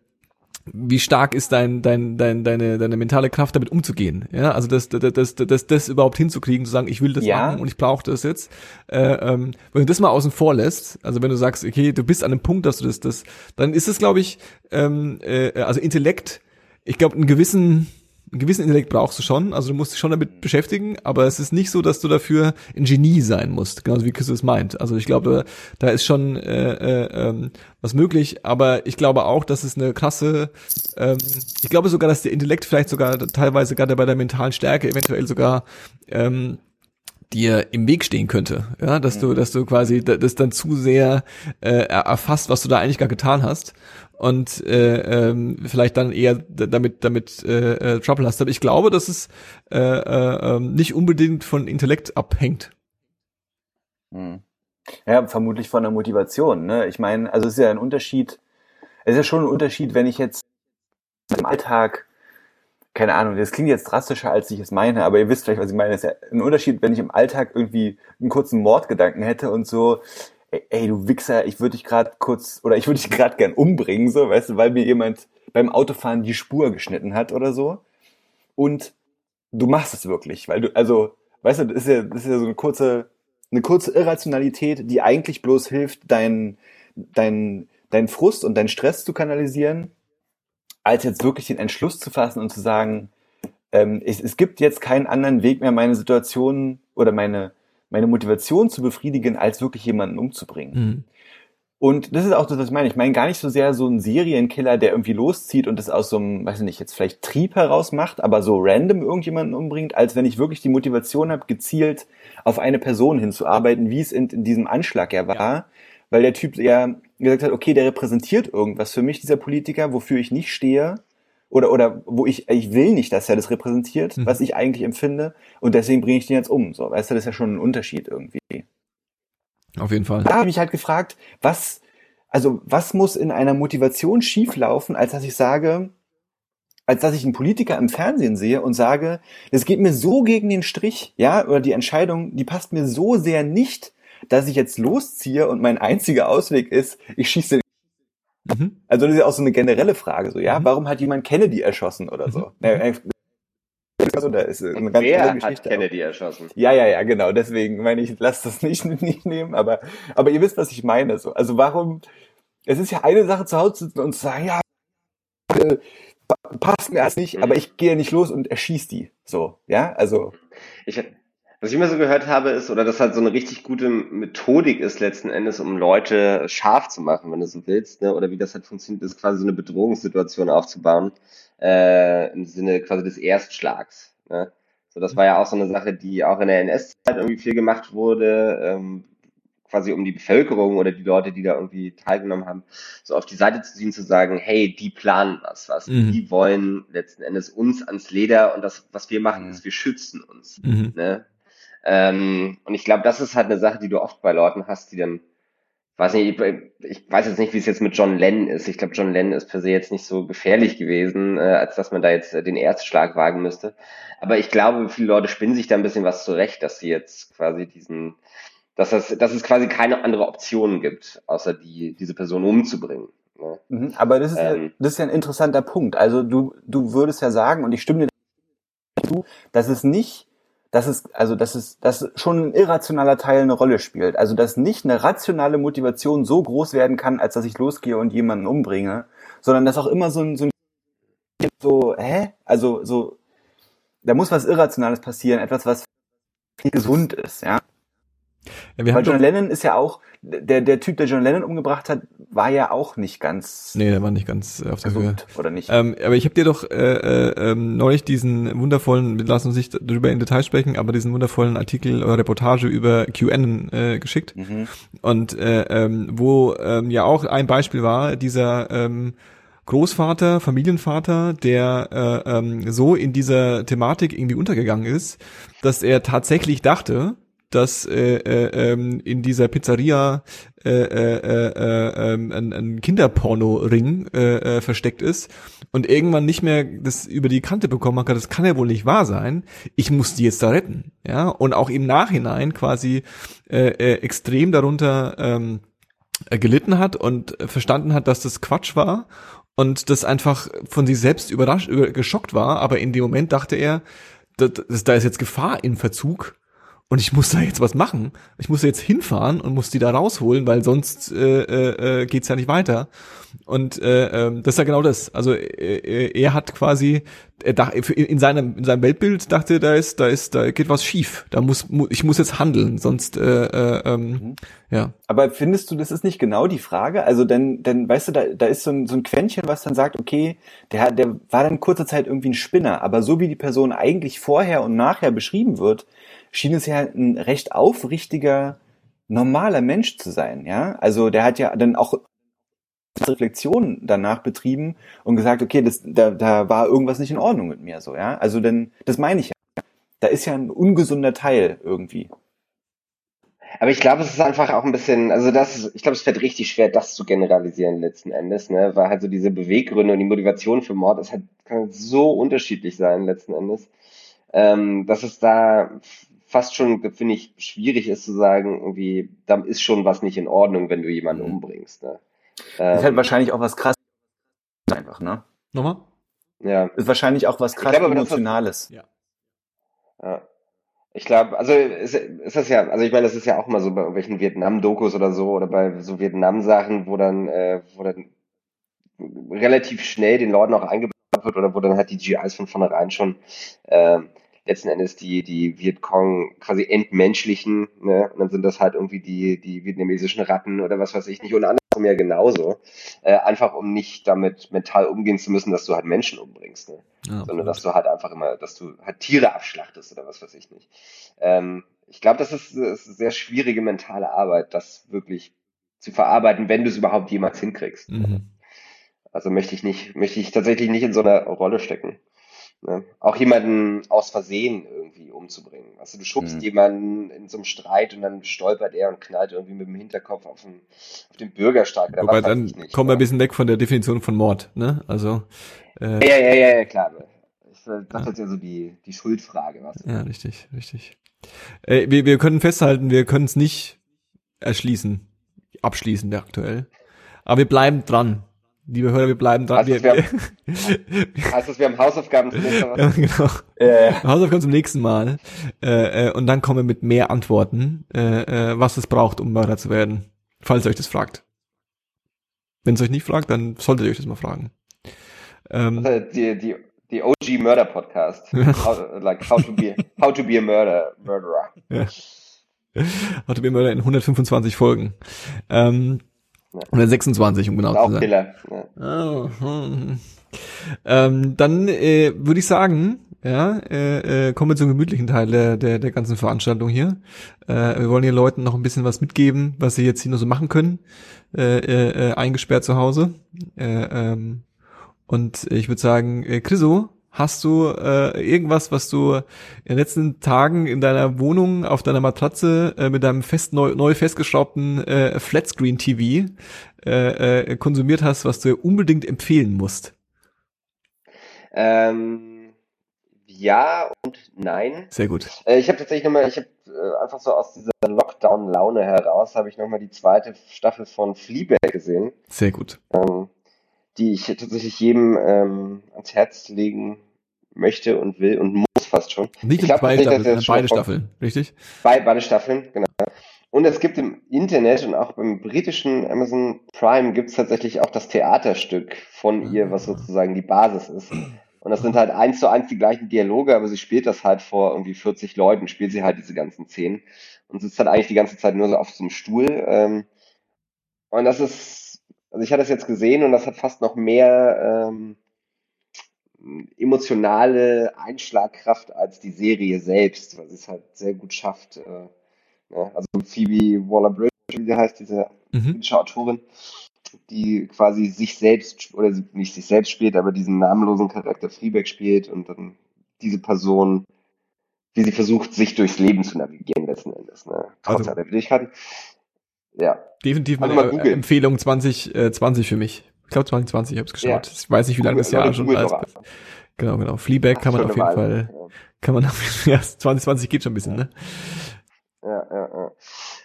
wie stark ist dein, dein, dein, deine, deine mentale Kraft, damit umzugehen? Ja, also das, das, das, das, das überhaupt hinzukriegen, zu sagen, ich will das Ja. machen und ich brauche das jetzt. Äh, ähm, wenn du das mal außen vor lässt, also wenn du sagst, okay, du bist an einem Punkt, dass du das, das, dann ist es, glaube ich, ähm, äh, also Intellekt, ich glaube, einen gewissen, einen gewissen Intellekt brauchst du schon, also du musst dich schon damit beschäftigen, aber es ist nicht so, dass du dafür ein Genie sein musst, genauso wie Chris es meint. Also ich glaube, da, da ist schon äh, äh, ähm, was möglich, aber ich glaube auch, dass es eine krasse, ähm, ich glaube sogar, dass der Intellekt vielleicht sogar teilweise gerade bei der mentalen Stärke eventuell sogar ähm, dir im Weg stehen könnte, ja, dass du, dass du quasi da- das dann zu sehr äh, er- erfasst, was du da eigentlich gar getan hast und äh, ähm, vielleicht dann eher damit damit äh, äh, Trouble hast. Aber ich glaube, dass es äh, äh, ähm, nicht unbedingt von Intellekt abhängt. Hm. Ja, vermutlich von der Motivation. Ne? Ich meine, also es ist ja ein Unterschied. Es ist ja schon ein Unterschied, wenn ich jetzt im Alltag, keine Ahnung, das klingt jetzt drastischer, als ich es meine, aber ihr wisst vielleicht, was ich meine. Es ist ja ein Unterschied, wenn ich im Alltag irgendwie einen kurzen Mordgedanken hätte und so, ey, ey du Wichser, ich würde dich gerade kurz, oder ich würde dich gerade gern umbringen, so, weißt du, weil mir jemand beim Autofahren die Spur geschnitten hat oder so. Und du machst es wirklich, weil du, also, weißt du, das ist ja, das ist ja so eine kurze, eine kurze Irrationalität, die eigentlich bloß hilft, dein, dein, dein Frust und deinen Stress zu kanalisieren, als jetzt wirklich den Entschluss zu fassen und zu sagen, ähm, es, es gibt jetzt keinen anderen Weg mehr, meine Situation oder meine, meine Motivation zu befriedigen, als wirklich jemanden umzubringen. Mhm. Und das ist auch das, was ich meine. Ich meine gar nicht so sehr so ein Serienkiller, der irgendwie loszieht und das aus so einem, weiß ich nicht, jetzt vielleicht Trieb heraus macht, aber so random irgendjemanden umbringt, als wenn ich wirklich die Motivation habe, gezielt auf eine Person hinzuarbeiten, wie es in, in diesem Anschlag ja war. Ja. Weil der Typ ja gesagt hat, okay, der repräsentiert irgendwas für mich, dieser Politiker, wofür ich nicht stehe. Oder, oder wo ich, ich will nicht, dass er das repräsentiert, mhm. was ich eigentlich empfinde. Und deswegen bringe ich den jetzt um. So, weißt du, das ist ja schon ein Unterschied irgendwie. Auf jeden Fall. Da habe ich mich halt gefragt, was, also was muss in einer Motivation schieflaufen, als dass ich sage, als dass ich einen Politiker im Fernsehen sehe und sage, es geht mir so gegen den Strich, ja, oder die Entscheidung, die passt mir so sehr nicht, dass ich jetzt losziehe und mein einziger Ausweg ist, ich schieße mhm. Also das ist ja auch so eine generelle Frage, so, ja, mhm. warum hat jemand Kennedy erschossen oder so? Mhm. Also da ist eine ganz Wer Geschichte. hat Kennedy erschossen? Ja, ja, ja, genau. Deswegen meine ich, lass das nicht, nicht nehmen. Aber, aber ihr wisst, was ich meine. So. Also warum? Es ist ja eine Sache, zu Hause zu sitzen und zu sagen, ja, äh, passt mir erst nicht, mhm. aber ich gehe nicht los und erschieß die. So, ja, also. Ich, was ich immer so gehört habe, ist, oder das halt so eine richtig gute Methodik ist letzten Endes, um Leute scharf zu machen, wenn du so willst, ne? oder wie das halt funktioniert, ist quasi so eine Bedrohungssituation aufzubauen äh, im Sinne quasi des Erstschlags. Ne? So, das war ja auch so eine Sache, die auch in der NS-Zeit irgendwie viel gemacht wurde, ähm, quasi um die Bevölkerung oder die Leute, die da irgendwie teilgenommen haben, so auf die Seite zu ziehen, zu sagen, hey, die planen was, was, mhm. die wollen letzten Endes uns ans Leder und das, was wir machen, mhm. ist, wir schützen uns. Mhm. Ne? Ähm, und ich glaube, das ist halt eine Sache, die du oft bei Leuten hast, die dann weiß nicht, ich weiß jetzt nicht, wie es jetzt mit John Lennon ist. Ich glaube, John Lennon ist per se jetzt nicht so gefährlich gewesen, äh, als dass man da jetzt äh, den Erstschlag wagen müsste. Aber ich glaube, viele Leute spinnen sich da ein bisschen was zurecht, dass sie jetzt quasi diesen, dass es, dass es quasi keine andere Option gibt, außer die, diese Person umzubringen. Ne? Mhm, aber das ist, ähm, ja, das ist ja ein interessanter Punkt. Also du, du würdest ja sagen, und ich stimme dir zu, dass es nicht dass es, also dass es, dass schon ein irrationaler Teil eine Rolle spielt. Also dass nicht eine rationale Motivation so groß werden kann, als dass ich losgehe und jemanden umbringe, sondern dass auch immer so ein, so ein so, hä? Also so, da muss was Irrationales passieren, etwas, was gesund ist, ja. Ja, Weil John Lennon ist ja auch, der, der Typ, der John Lennon umgebracht hat, war ja auch nicht ganz. Nee, der war nicht ganz auf der Höhe. Oder nicht? Ähm, aber ich habe dir doch äh, äh, ähm, neulich diesen wundervollen, wir lassen uns nicht darüber in Detail sprechen, aber diesen wundervollen Artikel oder Reportage über QAnon äh, geschickt. Mhm. Und äh, ähm, wo ähm, ja auch ein Beispiel war, dieser ähm, Großvater, Familienvater, der äh, ähm, so in dieser Thematik irgendwie untergegangen ist, dass er tatsächlich dachte, dass äh, äh, ähm, in dieser Pizzeria äh, äh, äh, äh, ein, ein Kinderporno-Ring äh, äh, versteckt ist und irgendwann nicht mehr das über die Kante bekommen hat, das kann ja wohl nicht wahr sein. Ich muss die jetzt da retten, ja? Und auch im Nachhinein quasi äh, äh, extrem darunter ähm, gelitten hat und verstanden hat, dass das Quatsch war und das einfach von sich selbst überrascht, über, geschockt war, aber in dem Moment dachte er, da, da ist jetzt Gefahr in Verzug und ich muss da jetzt was machen. Ich muss jetzt hinfahren und muss die da rausholen, weil sonst äh, äh, äh geht's ja nicht weiter. Und äh, äh, das ist ja genau das. Also äh, äh er hat quasi er dachte, in seinem in seinem Weltbild dachte, da ist da ist da geht was schief. Da muss mu ich muss jetzt handeln, sonst äh, äh, ähm, mhm. ja. Aber findest du, das ist nicht genau die Frage? Also denn denn weißt du, da da ist so ein, so ein Quäntchen, was dann sagt, okay, der der war dann kurze Zeit irgendwie ein Spinner, aber so wie die Person eigentlich vorher und nachher beschrieben wird, schien es ja ein recht aufrichtiger, normaler Mensch zu sein, ja. Also der hat ja dann auch Reflexion danach betrieben und gesagt, okay, das, da, da war irgendwas nicht in Ordnung mit mir, so, ja. Also denn, das meine ich ja. Da ist ja ein ungesunder Teil irgendwie. Aber ich glaube, es ist einfach auch ein bisschen, also das, ich glaube, es fällt richtig schwer, das zu generalisieren letzten Endes, ne, weil halt so diese Beweggründe und die Motivation für Mord, das halt, kann so unterschiedlich sein letzten Endes, ähm, dass es da fast schon, finde ich, schwierig ist zu sagen, irgendwie, da ist schon was nicht in Ordnung, wenn du jemanden mhm. umbringst. Ne? Ähm, ist halt ähm, wahrscheinlich auch was krass einfach, ne? Nochmal? Ja. Ist wahrscheinlich auch was krass glaube, Emotionales. Ja. ja. Ich glaube, also ist, ist das ja, also ich meine, das ist ja auch mal so bei irgendwelchen Vietnam-Dokus oder so oder bei so Vietnam-Sachen, wo dann, äh, wo dann relativ schnell den Leuten auch eingebaut wird oder wo dann halt die GIs von vornherein schon äh, letzten Endes die, die Vietcong quasi entmenschlichen, ne? Und dann sind das halt irgendwie die, die vietnamesischen Ratten oder was weiß ich nicht. Und andersrum ja genauso. Äh, einfach um nicht damit mental umgehen zu müssen, dass du halt Menschen umbringst, ne? Ja, Sondern dass du halt einfach immer, dass du halt Tiere abschlachtest oder was weiß ich nicht. Ähm, ich glaube, das ist, ist sehr schwierige mentale Arbeit, das wirklich zu verarbeiten, wenn du es überhaupt jemals hinkriegst. Mhm. Also möchte ich nicht, möchte ich tatsächlich nicht in so einer Rolle stecken. Ne? Auch jemanden aus Versehen irgendwie umzubringen. Also du schubst Mhm. jemanden in so einem Streit und dann stolpert er und knallt irgendwie mit dem Hinterkopf auf den, auf den Bürgersteig oder Wobei dann ich nicht. kommen wir ein ne? bisschen weg von der Definition von Mord, ne? Also, äh, Ja, ja, ja, ja, klar. Ich äh, dachte jetzt ja so die, die Schuldfrage. Was? ja, richtig, richtig. Äh, wir, wir können festhalten, wir können es nicht erschließen, abschließen aktuell. Aber wir bleiben dran. Liebe Hörer, wir bleiben dran. Also, wir, wir Heißt das, wir haben Hausaufgaben zum nächsten Mal? ja, genau. Äh, Hausaufgaben zum nächsten Mal. Äh, äh, und dann kommen wir mit mehr Antworten, äh, äh, was es braucht, um Mörder zu werden. Falls ihr euch das fragt. Wenn es euch nicht fragt, dann solltet ihr euch das mal fragen. Ähm, Also Die, die, die OG Murder Podcast. How, like how to be, how to be a murder, murderer. hatte wir Mörder in 125 Folgen. Ähm, Ja. 126, um genau zu sein. Killer. Ja. Oh, hm. ähm, dann äh, würde ich sagen, ja, äh, äh, kommen wir zum gemütlichen Teil der, der, der ganzen Veranstaltung hier. Äh, wir wollen den Leuten noch ein bisschen was mitgeben, was sie jetzt hier nur so machen können, äh, äh, äh, eingesperrt zu Hause. Äh, ähm, und ich würde sagen, äh, Chriso, hast du äh, irgendwas, was du in den letzten Tagen in deiner Wohnung auf deiner Matratze äh, mit deinem fest neu, neu festgeschraubten äh, Flatscreen TV äh, äh, konsumiert hast, was du unbedingt empfehlen musst? Ähm, ja und nein. Sehr gut. Äh, ich habe tatsächlich nochmal, ich habe äh, einfach so aus dieser Lockdown-Laune heraus, habe ich nochmal die zweite Staffel von Fleabag gesehen, Sehr gut. ähm, die ich tatsächlich jedem ähm, ans Herz legen möchte und will und muss fast schon. Nicht Ich glaub zwei Staffeln, das beide Staffeln, richtig? Bei, beide Staffeln, genau. Und es gibt im Internet und auch beim britischen Amazon Prime gibt es tatsächlich auch das Theaterstück von ihr, was sozusagen die Basis ist. Und das sind halt eins zu eins die gleichen Dialoge, aber sie spielt das halt vor irgendwie 40 Leuten, spielt sie halt diese ganzen Szenen und sitzt halt eigentlich die ganze Zeit nur so auf so einem Stuhl. Ähm, und das ist, also ich hatte es jetzt gesehen und das hat fast noch mehr ähm, emotionale Einschlagkraft als die Serie selbst, weil sie es halt sehr gut schafft. Äh, ja, also Phoebe Waller-Bridge, wie sie heißt, diese Mhm. Autorin, die quasi sich selbst, oder nicht sich selbst spielt, aber diesen namenlosen Charakter Fleabag spielt und dann diese Person, wie sie versucht, sich durchs Leben zu navigieren letzten Endes, ne? trotz Also- aller Widrigkeiten. Ja, Definitiv Also googeln. Empfehlung 2020 äh, 20 für mich. Ich glaube 2020, ich habe es Ja. geschaut. Ich weiß nicht, wie lange das Jahr schon alt ist. Genau, genau. Fleabag kann man auf jeden Fall, kann man auf ja, 2020 geht schon ein bisschen, ne? Ja, ja, ja.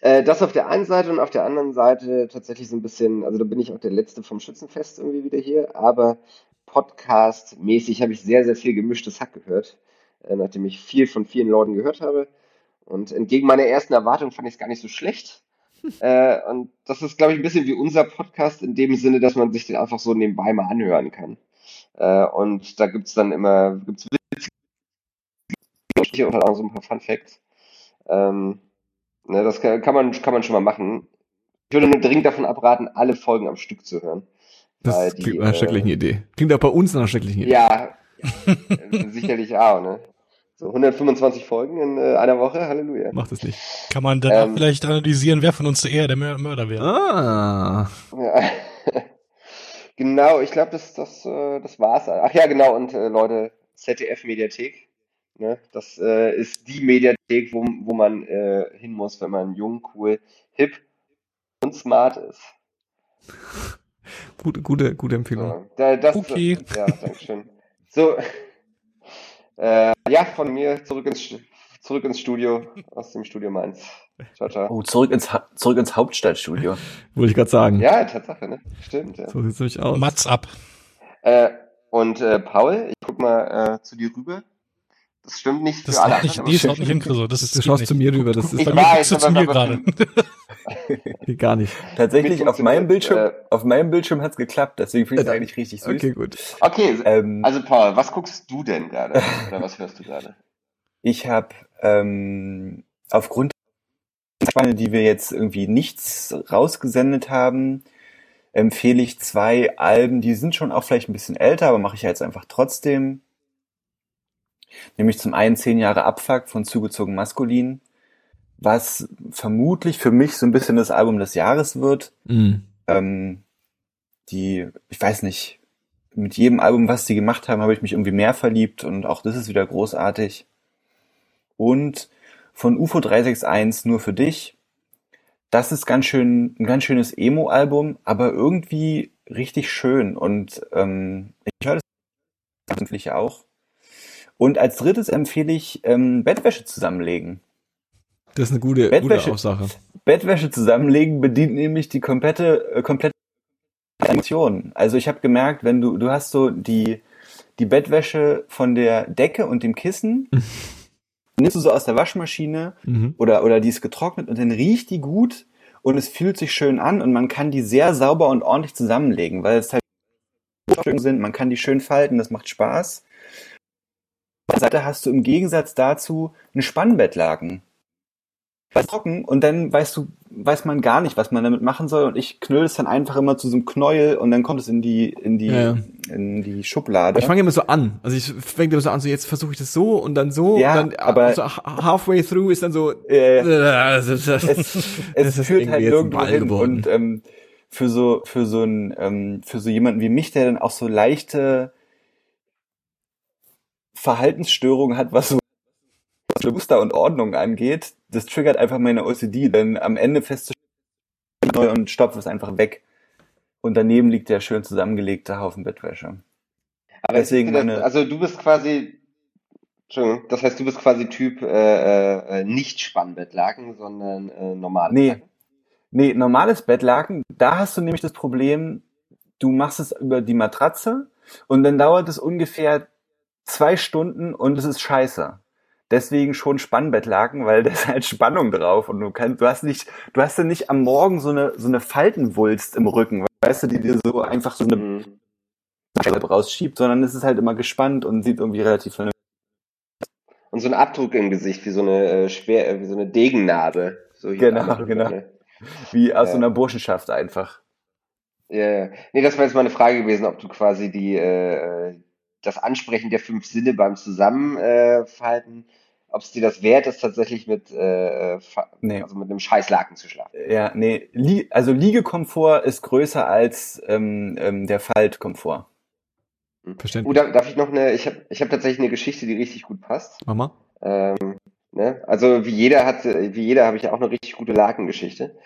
Äh, das auf der einen Seite und auf der anderen Seite tatsächlich so ein bisschen, also da bin ich auch der Letzte vom Schützenfest irgendwie wieder hier, aber Podcast-mäßig habe ich sehr, sehr viel gemischtes Hack gehört, äh, nachdem ich viel von vielen Leuten gehört habe. Und entgegen meiner ersten Erwartung fand ich es gar nicht so schlecht. Äh, und das ist, glaube ich, ein bisschen wie unser Podcast in dem Sinne, dass man sich den einfach so nebenbei mal anhören kann. Äh, und da gibt's dann immer, gibt's witzige und halt auch so ein paar Fun Facts. Ähm, ne, das kann, kann man, kann man schon mal machen. Ich würde nur dringend davon abraten, alle Folgen am Stück zu hören. Das Weil klingt die, nach einer äh, schrecklichen Idee. Klingt auch bei uns nach einer schrecklichen Idee. Ja, äh, sicherlich auch, ne? So 125 Folgen in äh, einer Woche, Halleluja. Macht es nicht. Kann man danach Ähm, vielleicht analysieren, wer von uns eher der Mör- Mörder wäre? Ah. Ja. Genau, ich glaube, das, das, äh, das war's. Ach ja, genau, und äh, Leute, ZDF-Mediathek. Ne? Das äh, ist die Mediathek, wo, wo man äh, hin muss, wenn man jung, cool, hip und smart ist. Gute, gute, gute Empfehlung. Da, das, Okay. Ja, dankeschön. So, äh, ja, von mir zurück ins, zurück ins Studio, aus dem Studio Mainz. Ciao, ciao. oh, zurück ins, Ha- zurück ins Hauptstadtstudio. Wollte ich gerade sagen. Ja, Tatsache, ne? Stimmt, ja. So sieht's nämlich aus. Mats ab. Äh, und äh, Paul, ich guck mal äh, zu dir rüber. Das stimmt nicht Das für alle haut nicht, nee, das haut nicht hin, Chriso. Das ist Du schaust zu mir rüber, das ist Ich bei mir weiß, du zu mir gerade. mir gar nicht. Tatsächlich, Mit auf meinem Bildschirm, funktioniert, auf meinem Bildschirm hat's geklappt, deswegen finde ich es Äh, eigentlich richtig süß. Okay, gut. Okay, Ähm, also Paul, was guckst du denn gerade? Oder was hörst du gerade? Ich habe ähm, aufgrund der Spanne, die wir jetzt irgendwie nichts rausgesendet haben, empfehle ich zwei Alben, die sind schon auch vielleicht ein bisschen älter, aber mache ich ja jetzt einfach trotzdem. Nämlich zum einen zehn Jahre Abfuck von Zugezogen Maskulin, was vermutlich für mich so ein bisschen das Album des Jahres wird. Mhm. Ähm, die, ich weiß nicht, mit jedem Album, was sie gemacht haben, habe ich mich irgendwie mehr verliebt und auch das ist wieder großartig. Und von UFO 361 nur für dich. Das ist ganz schön, ein ganz schönes Emo-Album, aber irgendwie richtig schön und ähm, ich höre das eigentlich auch. Und als drittes empfehle ich ähm, Bettwäsche zusammenlegen. Das ist eine gute, Bettwäsche- gute Aussage. Bettwäsche zusammenlegen bedient nämlich die komplette, äh, komplette Emotion. Also ich habe gemerkt, wenn du, du hast so die, die Bettwäsche von der Decke und dem Kissen, nimmst du so aus der Waschmaschine Mhm. oder, oder die ist getrocknet und dann riecht die gut und es fühlt sich schön an und man kann die sehr sauber und ordentlich zusammenlegen, weil es halt sind, man kann die schön falten, das macht Spaß. Der Seite hast du im Gegensatz dazu einen Spannbettlaken. Ist trocken und dann weißt du, weiß man gar nicht, was man damit machen soll und ich knüll es dann einfach immer zu so einem Knäuel und dann kommt es in die, in die, Ja, in die Schublade. Ich fange immer so an. Also ich fange immer so an, so jetzt versuche ich das so und dann so Ja, und dann aber- so halfway through ist dann so Äh, es, es, führt halt ein Ball hin. geworden. Und ähm, für so für so ein ähm, für so jemanden wie mich, der dann auch so leichte Verhaltensstörungen hat, was so Muster und Ordnung angeht, das triggert einfach meine OCD, denn am Ende festzustellen und stopft es einfach weg. Und daneben liegt der schön zusammengelegte Haufen Bettwäsche. Aber Deswegen ist das, meine- also du bist quasi, Entschuldigung, das heißt, du bist quasi Typ äh, äh, nicht Spannbettlaken, sondern äh, normale Nee. Laken. Nee, normales Bettlaken, da hast du nämlich das Problem, du machst es über die Matratze und dann dauert es ungefähr zwei Stunden und es ist scheiße. Deswegen schon Spannbettlaken, weil da ist halt Spannung drauf und du kannst, du hast nicht, du hast dann nicht am Morgen so eine, so eine Faltenwulst im Rücken, weißt du, die dir so einfach so eine Mhm. Rausschiebt, sondern es ist halt immer gespannt und sieht irgendwie relativ vernünftig Und so ein Abdruck im Gesicht, wie so eine äh, schwer, äh, wie so eine Degennarbe. So Genau, genau. ne? wie aus Ja. so einer Burschenschaft einfach. Ja, ja. Nee, das war jetzt mal eine Frage gewesen, ob du quasi die, äh, das Ansprechen der fünf Sinne beim Zusammenfalten, Falten, ob es dir das wert ist, tatsächlich mit, äh, Nee. also mit einem Scheißlaken zu schlafen. Ja, nee, Lie also Liegekomfort ist größer als ähm, ähm, der Faltkomfort. Oh, Verständlich. da, darf ich noch eine, ich habe ich hab tatsächlich eine Geschichte, die richtig gut passt. Mama. Ähm, ne? Also wie jeder hat, wie jeder habe ich ja auch eine richtig gute Lakengeschichte.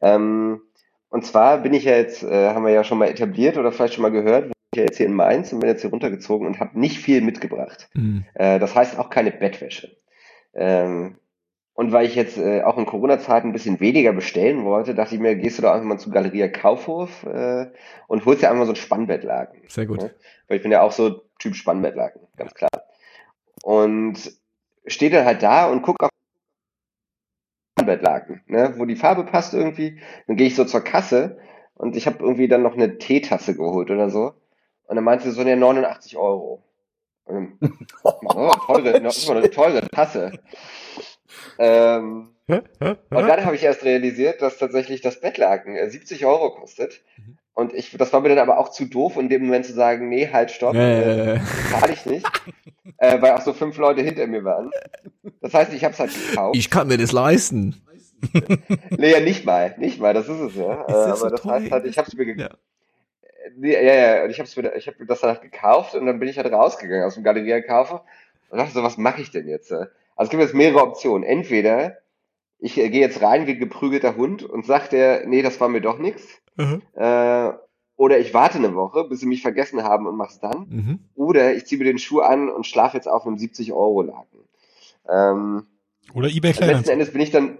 Ähm, und zwar bin ich ja jetzt, äh, haben wir ja schon mal etabliert oder vielleicht schon mal gehört, ja jetzt hier in Mainz und bin jetzt hier runtergezogen und habe nicht viel mitgebracht. Mhm. Äh, das heißt auch keine Bettwäsche. Ähm, und weil ich jetzt äh, auch in Corona-Zeiten ein bisschen weniger bestellen wollte, dachte ich mir, gehst du doch einfach mal zu Galeria Kaufhof äh, und holst dir einfach mal so ein Spannbettlaken. Sehr gut. Ne? Weil ich bin ja auch so Typ Spannbettlaken, ganz klar. Und steht dann halt da und guck auf Spannbettlaken, ne? wo die Farbe passt irgendwie. Dann gehe ich so zur Kasse und ich habe irgendwie dann noch eine Teetasse geholt oder so. Und dann meinte sie so, ne, 89 Euro. Und dann, oh, teure, das ist mal eine teure Tasse. Ähm, und dann habe ich erst realisiert, dass tatsächlich das Bettlaken äh, 70 Euro kostet. Mhm. Und ich, das war mir dann aber auch zu doof, in dem Moment zu sagen, nee, halt, stopp, äh, Äh, zahle ich nicht. äh, weil auch so fünf Leute hinter mir waren. Das heißt, ich habe es halt gekauft. ich kann mir das leisten. nee, ja, nicht mal, nicht mal, das ist es ja. Ist Äh, aber so das teuer? heißt halt, ich habe es mir gekauft. Ja. Nee, ja, ja, und ich habe mir, ich habe das halt gekauft und dann bin ich halt rausgegangen aus dem Galeria Kaufe und dachte so, was mache ich denn jetzt? Also es gibt jetzt mehrere Optionen. Entweder ich äh, gehe jetzt rein wie ein geprügelter Hund und sagt der, nee, das war mir doch nichts. Mhm. Äh, oder ich warte eine Woche, bis sie mich vergessen haben und mach's dann. Mhm. Oder ich ziehe mir den Schuh an und schlafe jetzt auf einem 70-Euro-Laken. Ähm, Oder eBay letzten Kleinanzeigen. Endes bin ich dann,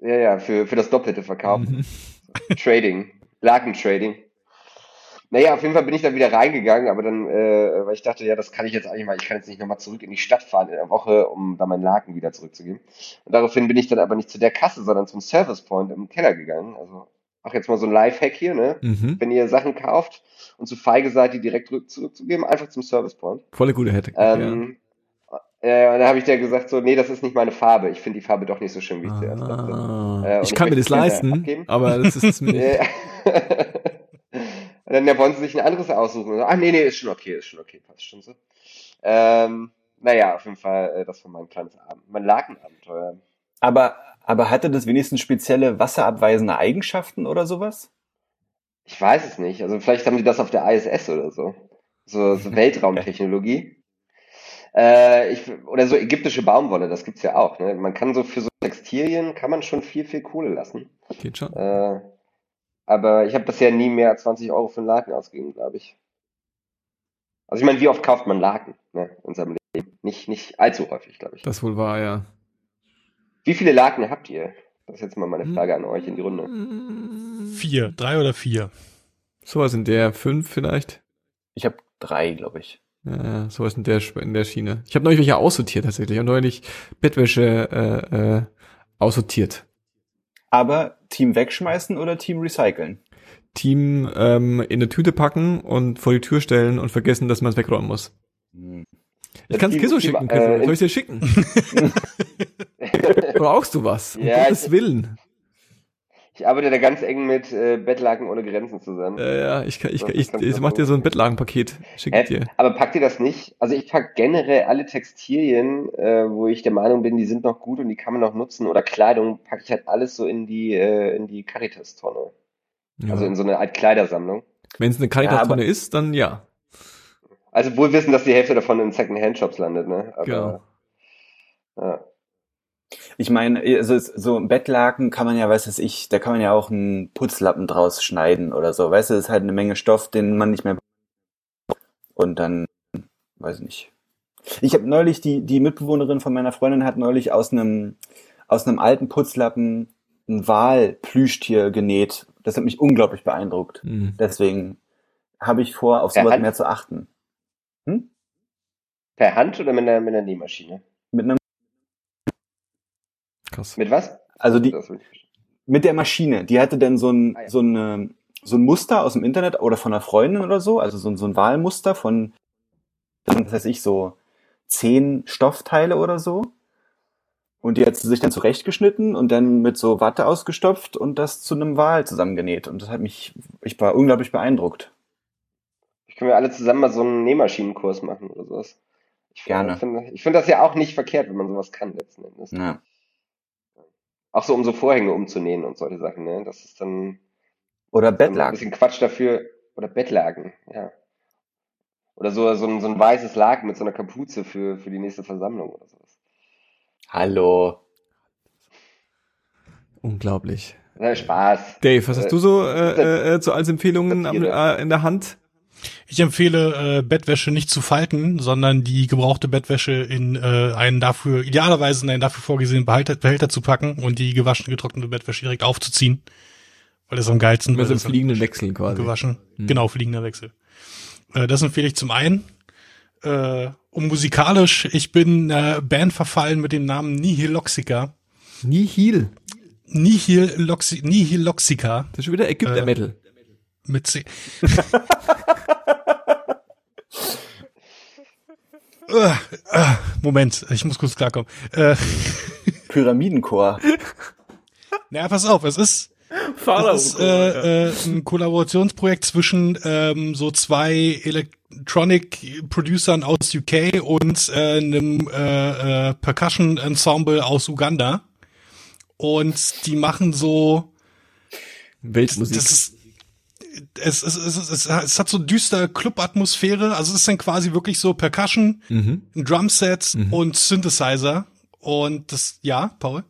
ja, ja, für, für das Doppelte verkauft. Mhm. Trading, Lakentrading. Naja, auf jeden Fall bin ich dann wieder reingegangen, aber dann, äh, weil ich dachte, ja, das kann ich jetzt eigentlich mal, ich kann jetzt nicht nochmal zurück in die Stadt fahren in der Woche, um da meinen Laken wieder zurückzugeben. Und daraufhin bin ich dann aber nicht zu der Kasse, sondern zum Service Point im Keller gegangen. Also, auch jetzt mal so ein Lifehack hier, ne? Mhm. Wenn ihr Sachen kauft und zu feige seid, die direkt zurück- zurückzugeben, einfach zum Service Point. Volle gute Hätte. Ähm, Äh, und da habe ich dir gesagt, so, nee, das ist nicht meine Farbe. Ich finde die Farbe doch nicht so schön, wie ich zuerst dachte. Ah, Äh, ich ich kann mir das es leisten, abgeben. aber das ist mir nicht. Dann ja, wollen sie sich ein anderes aussuchen. Und so, Ah, nee, nee, ist schon okay, ist schon okay, passt schon so. Ähm, naja, auf jeden Fall, äh, das war mein kleines Abend, mein Lakenabenteuer. Aber, aber hatte das wenigstens spezielle wasserabweisende Eigenschaften oder sowas? Ich weiß es nicht. Also vielleicht haben die das auf der ISS oder so. So, so Weltraumtechnologie. Äh, ich, oder so ägyptische Baumwolle, das gibt's ja auch. Ne? Man kann so für so Textilien kann man schon viel, viel Kohle lassen. Geht schon. Äh, aber ich habe bisher nie mehr als 20 Euro für einen Laken ausgegeben, glaube ich. Also ich meine, wie oft kauft man Laken ne, in seinem Leben? Nicht, nicht allzu häufig, glaube ich. Das wohl war, ja. Wie viele Laken habt ihr? Das ist jetzt mal meine Frage an euch in die Runde. Vier, drei oder vier. Sowas in der fünf vielleicht. Ich habe drei, glaube ich. Ja, sowas in der, in der Schiene. Ich habe neulich welche aussortiert tatsächlich. Ich habe neulich Bettwäsche äh, äh, aussortiert. Aber Team wegschmeißen oder Team recyceln? Team ähm, in eine Tüte packen und vor die Tür stellen und vergessen, dass man es wegräumen muss. Hm. Ich kann es Kisso schicken, äh, Kisso. Soll ich dir schicken? Brauchst du was? Um Ja, Gottes ich- Willen. Ich arbeite da ganz eng mit äh, Bettlaken ohne Grenzen zusammen. Ja, ja, ich, kann, ich, Das ich, ich du mach dir so ein machen. Bettlagenpaket. Schick ich Hä? dir. Aber packt ihr das nicht? Also ich pack generell alle Textilien, äh, wo ich der Meinung bin, die sind noch gut und die kann man noch nutzen. Oder Kleidung packe ich halt alles so in die äh, in die Caritas-Tonne. Ja. Also in so eine Art Kleidersammlung. Wenn es eine Ja, Caritas-Tonne aber- ist, dann ja. Also wohl wissen, dass die Hälfte davon in Second-Hand-Shops landet, ne? Aber, Genau. ja. Ich meine, also so ein Bettlaken kann man ja, weiß es ich, da kann man ja auch einen Putzlappen draus schneiden oder so. Weißt du, das ist halt eine Menge Stoff, den man nicht mehr und dann, weiß ich nicht. Ich habe neulich die die Mitbewohnerin von meiner Freundin hat neulich aus einem aus einem alten Putzlappen ein Walplüschtier genäht. Das hat mich unglaublich beeindruckt. Hm. Deswegen habe ich vor, auf sowas mehr zu achten. Hm? Per Hand oder mit einer, mit einer Nähmaschine? Mit einem, Krass. Mit was? also die, mit der Maschine, die hatte dann so ein, Ah, ja. so eine, so ein Muster aus dem Internet oder von einer Freundin oder so, also so, ein- so ein Wahlmuster von, was weiß ich, so zehn Stoffteile oder so. Und die hat sie sich dann zurechtgeschnitten und dann mit so Watte ausgestopft und das zu einem Wal zusammengenäht. Und das hat mich, ich war unglaublich beeindruckt. Ich können wir alle zusammen mal so einen Nähmaschinenkurs machen oder sowas. Ich Gerne. finde ich finde das ja auch nicht verkehrt, wenn man sowas kann letzten Endes. Ja. Auch so um so Vorhänge umzunähen und solche Sachen, ne? Das ist dann Oder dann ein Bettlaken. bisschen Quatsch dafür. Oder Bettlaken, ja. Oder so, so, ein, so ein weißes Laken mit so einer Kapuze für, für die nächste Versammlung oder sowas. Hallo. Unglaublich. Ja, Spaß. Dave, was hast Äh, du so äh, äh, äh, so als Empfehlungen am, äh, in der Hand? Ich empfehle, äh, Bettwäsche nicht zu falten, sondern die gebrauchte Bettwäsche in äh, einen dafür, idealerweise in einen dafür vorgesehenen Behälter, Behälter zu packen und die gewaschene, getrocknete Bettwäsche direkt aufzuziehen. Weil das am geilsten Mit so weil einem das am fliegenden Wechsel quasi. gewaschen. Hm. Genau, fliegender Wechsel. Äh, das empfehle ich zum einen. Äh, um musikalisch, ich bin äh, Band verfallen mit dem Namen Nihiloxica. Nihil. Nihiloxi Nihiloxica Das ist schon wieder Ägypter Äh, Metal. Mit C. Äh, äh, Moment, ich muss kurz klarkommen. Äh, Pyramidenchor. naja, pass auf, es ist, es ist äh, äh, ein Kollaborationsprojekt zwischen ähm, so zwei Electronic Producern aus UK und äh, einem äh, äh, Percussion Ensemble aus Uganda. Und die machen so Weltmusik. das ist es, es, es, es, es hat so düster Club-Atmosphäre. Also es ist dann quasi wirklich so Percussion, mhm. ein Drumset Mhm. und Synthesizer. Und das, ja, Paul?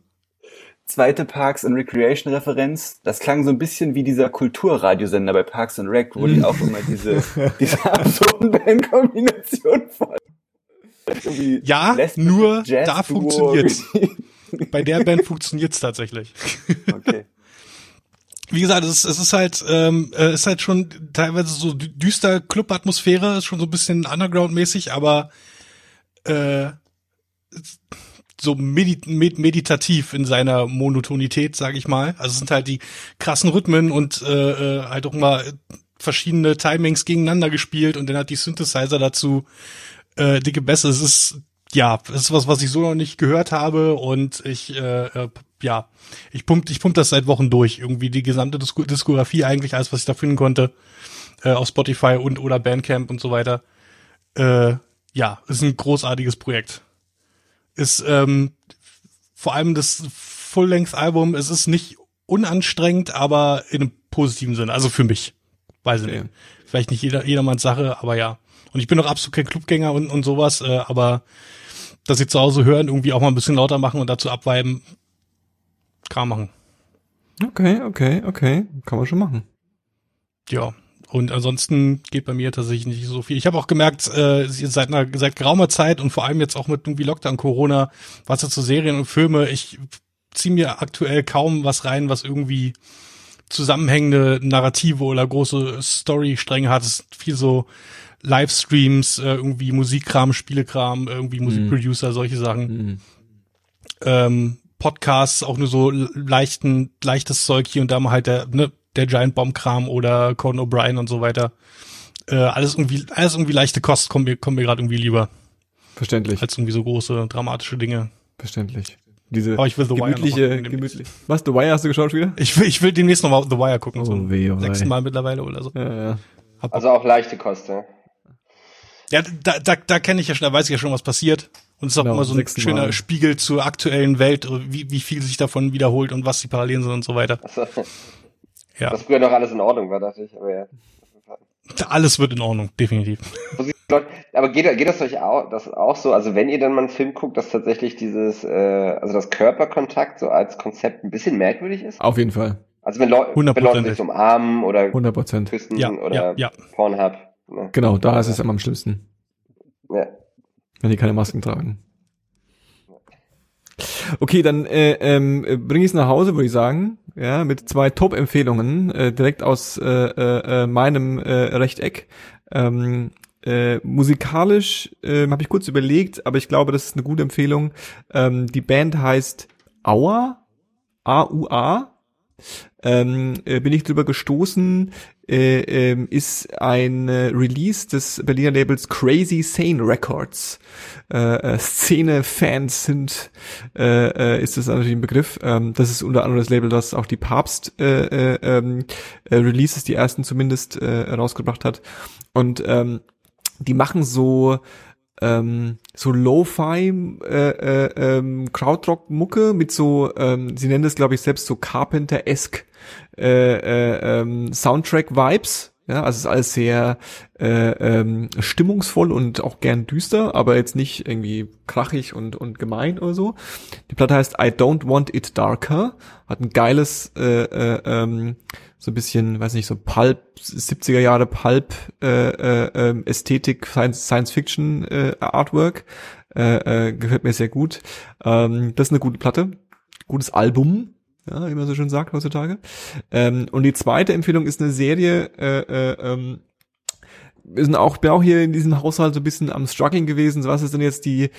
Zweite Parks and Recreation Referenz. Das klang so ein bisschen wie dieser Kulturradiosender bei Parks and Rec, wo die auch immer diese, diese absurden Bandkombinationen von. Ja, nur Jazz-Duo. da funktioniert's. Bei der Band funktioniert's tatsächlich. Okay. Wie gesagt, es ist, es ist halt, ähm, äh, ist halt schon teilweise so dü- düster Club-Atmosphäre, ist schon so ein bisschen Underground-mäßig, aber äh, so medit med meditativ in seiner Monotonität, sage ich mal. Also es sind halt die krassen Rhythmen und äh, äh, halt auch mal verschiedene Timings gegeneinander gespielt und dann hat die Synthesizer dazu äh, dicke Bässe. Es ist ja, ist was, was ich so noch nicht gehört habe und ich, äh, äh, ja, ich pump, ich pump das seit Wochen durch. Irgendwie die gesamte Disk Diskografie eigentlich, alles, was ich da finden konnte, äh, auf Spotify und oder Bandcamp und so weiter. Äh, ja, ist ein großartiges Projekt. Ist ähm, vor allem das Full-Length-Album, es ist nicht unanstrengend, aber in einem positiven Sinne. Also für mich. Weiß ich Okay. nicht. Vielleicht nicht jeder, jedermanns Sache, aber ja. Und ich bin auch absolut kein Clubgänger und, und sowas, äh, aber dass sie zu Hause hören, irgendwie auch mal ein bisschen lauter machen und dazu abweiben, kann man machen. Okay, okay, okay. Kann man schon machen. Ja. Und ansonsten geht bei mir tatsächlich nicht so viel. Ich habe auch gemerkt, äh, seit einer seit geraumer Zeit und vor allem jetzt auch mit irgendwie Lockdown Corona, was jetzt so Serien und Filme, ich ziehe mir aktuell kaum was rein, was irgendwie zusammenhängende Narrative oder große Storystränge hat. Es ist viel so Livestreams, äh, irgendwie Musikkram, Spielekram, irgendwie Musikproducer, solche Sachen. Mhm. Ähm, Podcasts, auch nur so leichten, leichtes Zeug hier und da mal halt der, ne, der Giant Bomb Kram oder Conan O'Brien und so weiter. Äh, alles irgendwie, alles irgendwie leichte Kost kommt mir, kommt mir gerade irgendwie lieber Verständlich, als irgendwie so große dramatische Dinge. verständlich. Diese Aber ich will The Wire gemütliche, gucken gemütlich. Was, The Wire hast du geschaut wieder? Ich will, ich will demnächst noch mal The Wire gucken, so Oh weh, oh sechsten Mal mittlerweile oder so. Ja, ja. Hab Also auch leichte Kost, ja. Ja, da, da, da kenne ich ja schon, da weiß ich ja schon, was passiert. Und es ist auch Genau, immer so ein schöner Mal. Spiegel zur aktuellen Welt, wie, wie viel sich davon wiederholt und was die Parallelen sind und so weiter. Also, Ja, Was früher noch alles in Ordnung war, dachte ich. Aber ja. alles wird in Ordnung, definitiv. Aber geht, geht das euch auch, das auch so? Also wenn ihr dann mal einen Film guckt, dass tatsächlich dieses, äh, also das Körperkontakt so als Konzept ein bisschen merkwürdig ist? Auf jeden Fall. Also wenn, Leu wenn Leute sich umarmen oder 100 Prozent. küssen Ja, oder ja, ja. Pornhub. Ne? Genau, da ist es immer am schlimmsten, Ja. wenn die keine Masken tragen. Okay, dann äh, ähm, bringe ich es nach Hause, würde ich sagen. Ja, mit zwei Top-Empfehlungen äh, direkt aus äh, äh, äh, meinem äh, Rechteck. Ähm, äh, musikalisch äh, habe ich kurz überlegt, aber ich glaube, das ist eine gute Empfehlung. Ähm, die Band heißt Aua, A-U-A. Ähm, äh, bin ich drüber gestoßen, äh, ähm, ist ein äh, Release des Berliner Labels Crazy Sane Records. Äh, äh, Szene-Fans sind, äh, äh, ist das natürlich ein Begriff. Ähm, das ist unter anderem das Label, das auch die Papst äh, äh, ähm, äh, Releases, die ersten zumindest, äh, rausgebracht hat. Und ähm, die machen so ähm, so Lo-Fi äh, äh, ähm, Krautrock-Mucke mit so, ähm, sie nennen das glaube ich selbst so Carpenter-esque äh, äh, ähm, Soundtrack-Vibes. Ja, also es ist alles sehr äh, ähm, stimmungsvoll und auch gern düster, aber jetzt nicht irgendwie krachig und, und gemein oder so. Die Platte heißt I Don't Want It Darker, hat ein geiles äh, äh, ähm, so ein bisschen, weiß nicht, so Pulp, 70er Jahre Pulp äh, äh, ähm, Ästhetik, Science, Science Fiction äh, Artwork. Äh, äh, gefällt mir sehr gut. Ähm, das ist eine gute Platte. Gutes Album, ja, wie man so schön sagt heutzutage. Ähm, und die zweite Empfehlung ist eine Serie, äh, äh, ähm, wir sind auch, bin auch hier in diesem Haushalt so ein bisschen am struggling gewesen. Was ist denn jetzt die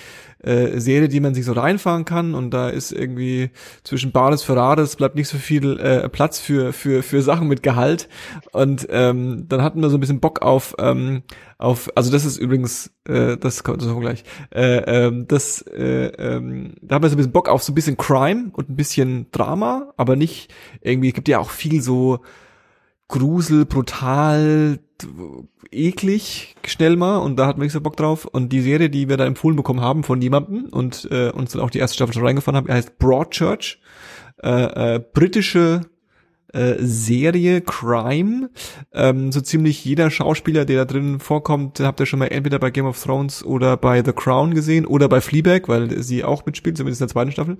äh, Serie, die man sich so reinfahren kann? Und da ist irgendwie zwischen Bares für Rades bleibt nicht so viel äh, Platz für für für Sachen mit Gehalt. Und ähm, dann hatten wir so ein bisschen Bock auf ähm, auf. Also das ist übrigens, äh, das kommt so gleich. Äh, ähm, das äh, ähm, da haben wir so ein bisschen Bock auf so ein bisschen Crime und ein bisschen Drama, aber nicht irgendwie. Es gibt ja auch viel so Grusel, brutal, eklig, schnell mal und da hatten wir nicht so Bock drauf. Und die Serie, die wir da empfohlen bekommen haben von jemandem und äh, uns dann auch die erste Staffel schon reingefahren haben, heißt Broadchurch. Äh, äh, britische äh, Serie Crime. Ähm, so ziemlich jeder Schauspieler, der da drin vorkommt, habt ihr schon mal entweder bei Game of Thrones oder bei The Crown gesehen oder bei Fleabag, weil sie auch mitspielt, zumindest in der zweiten Staffel.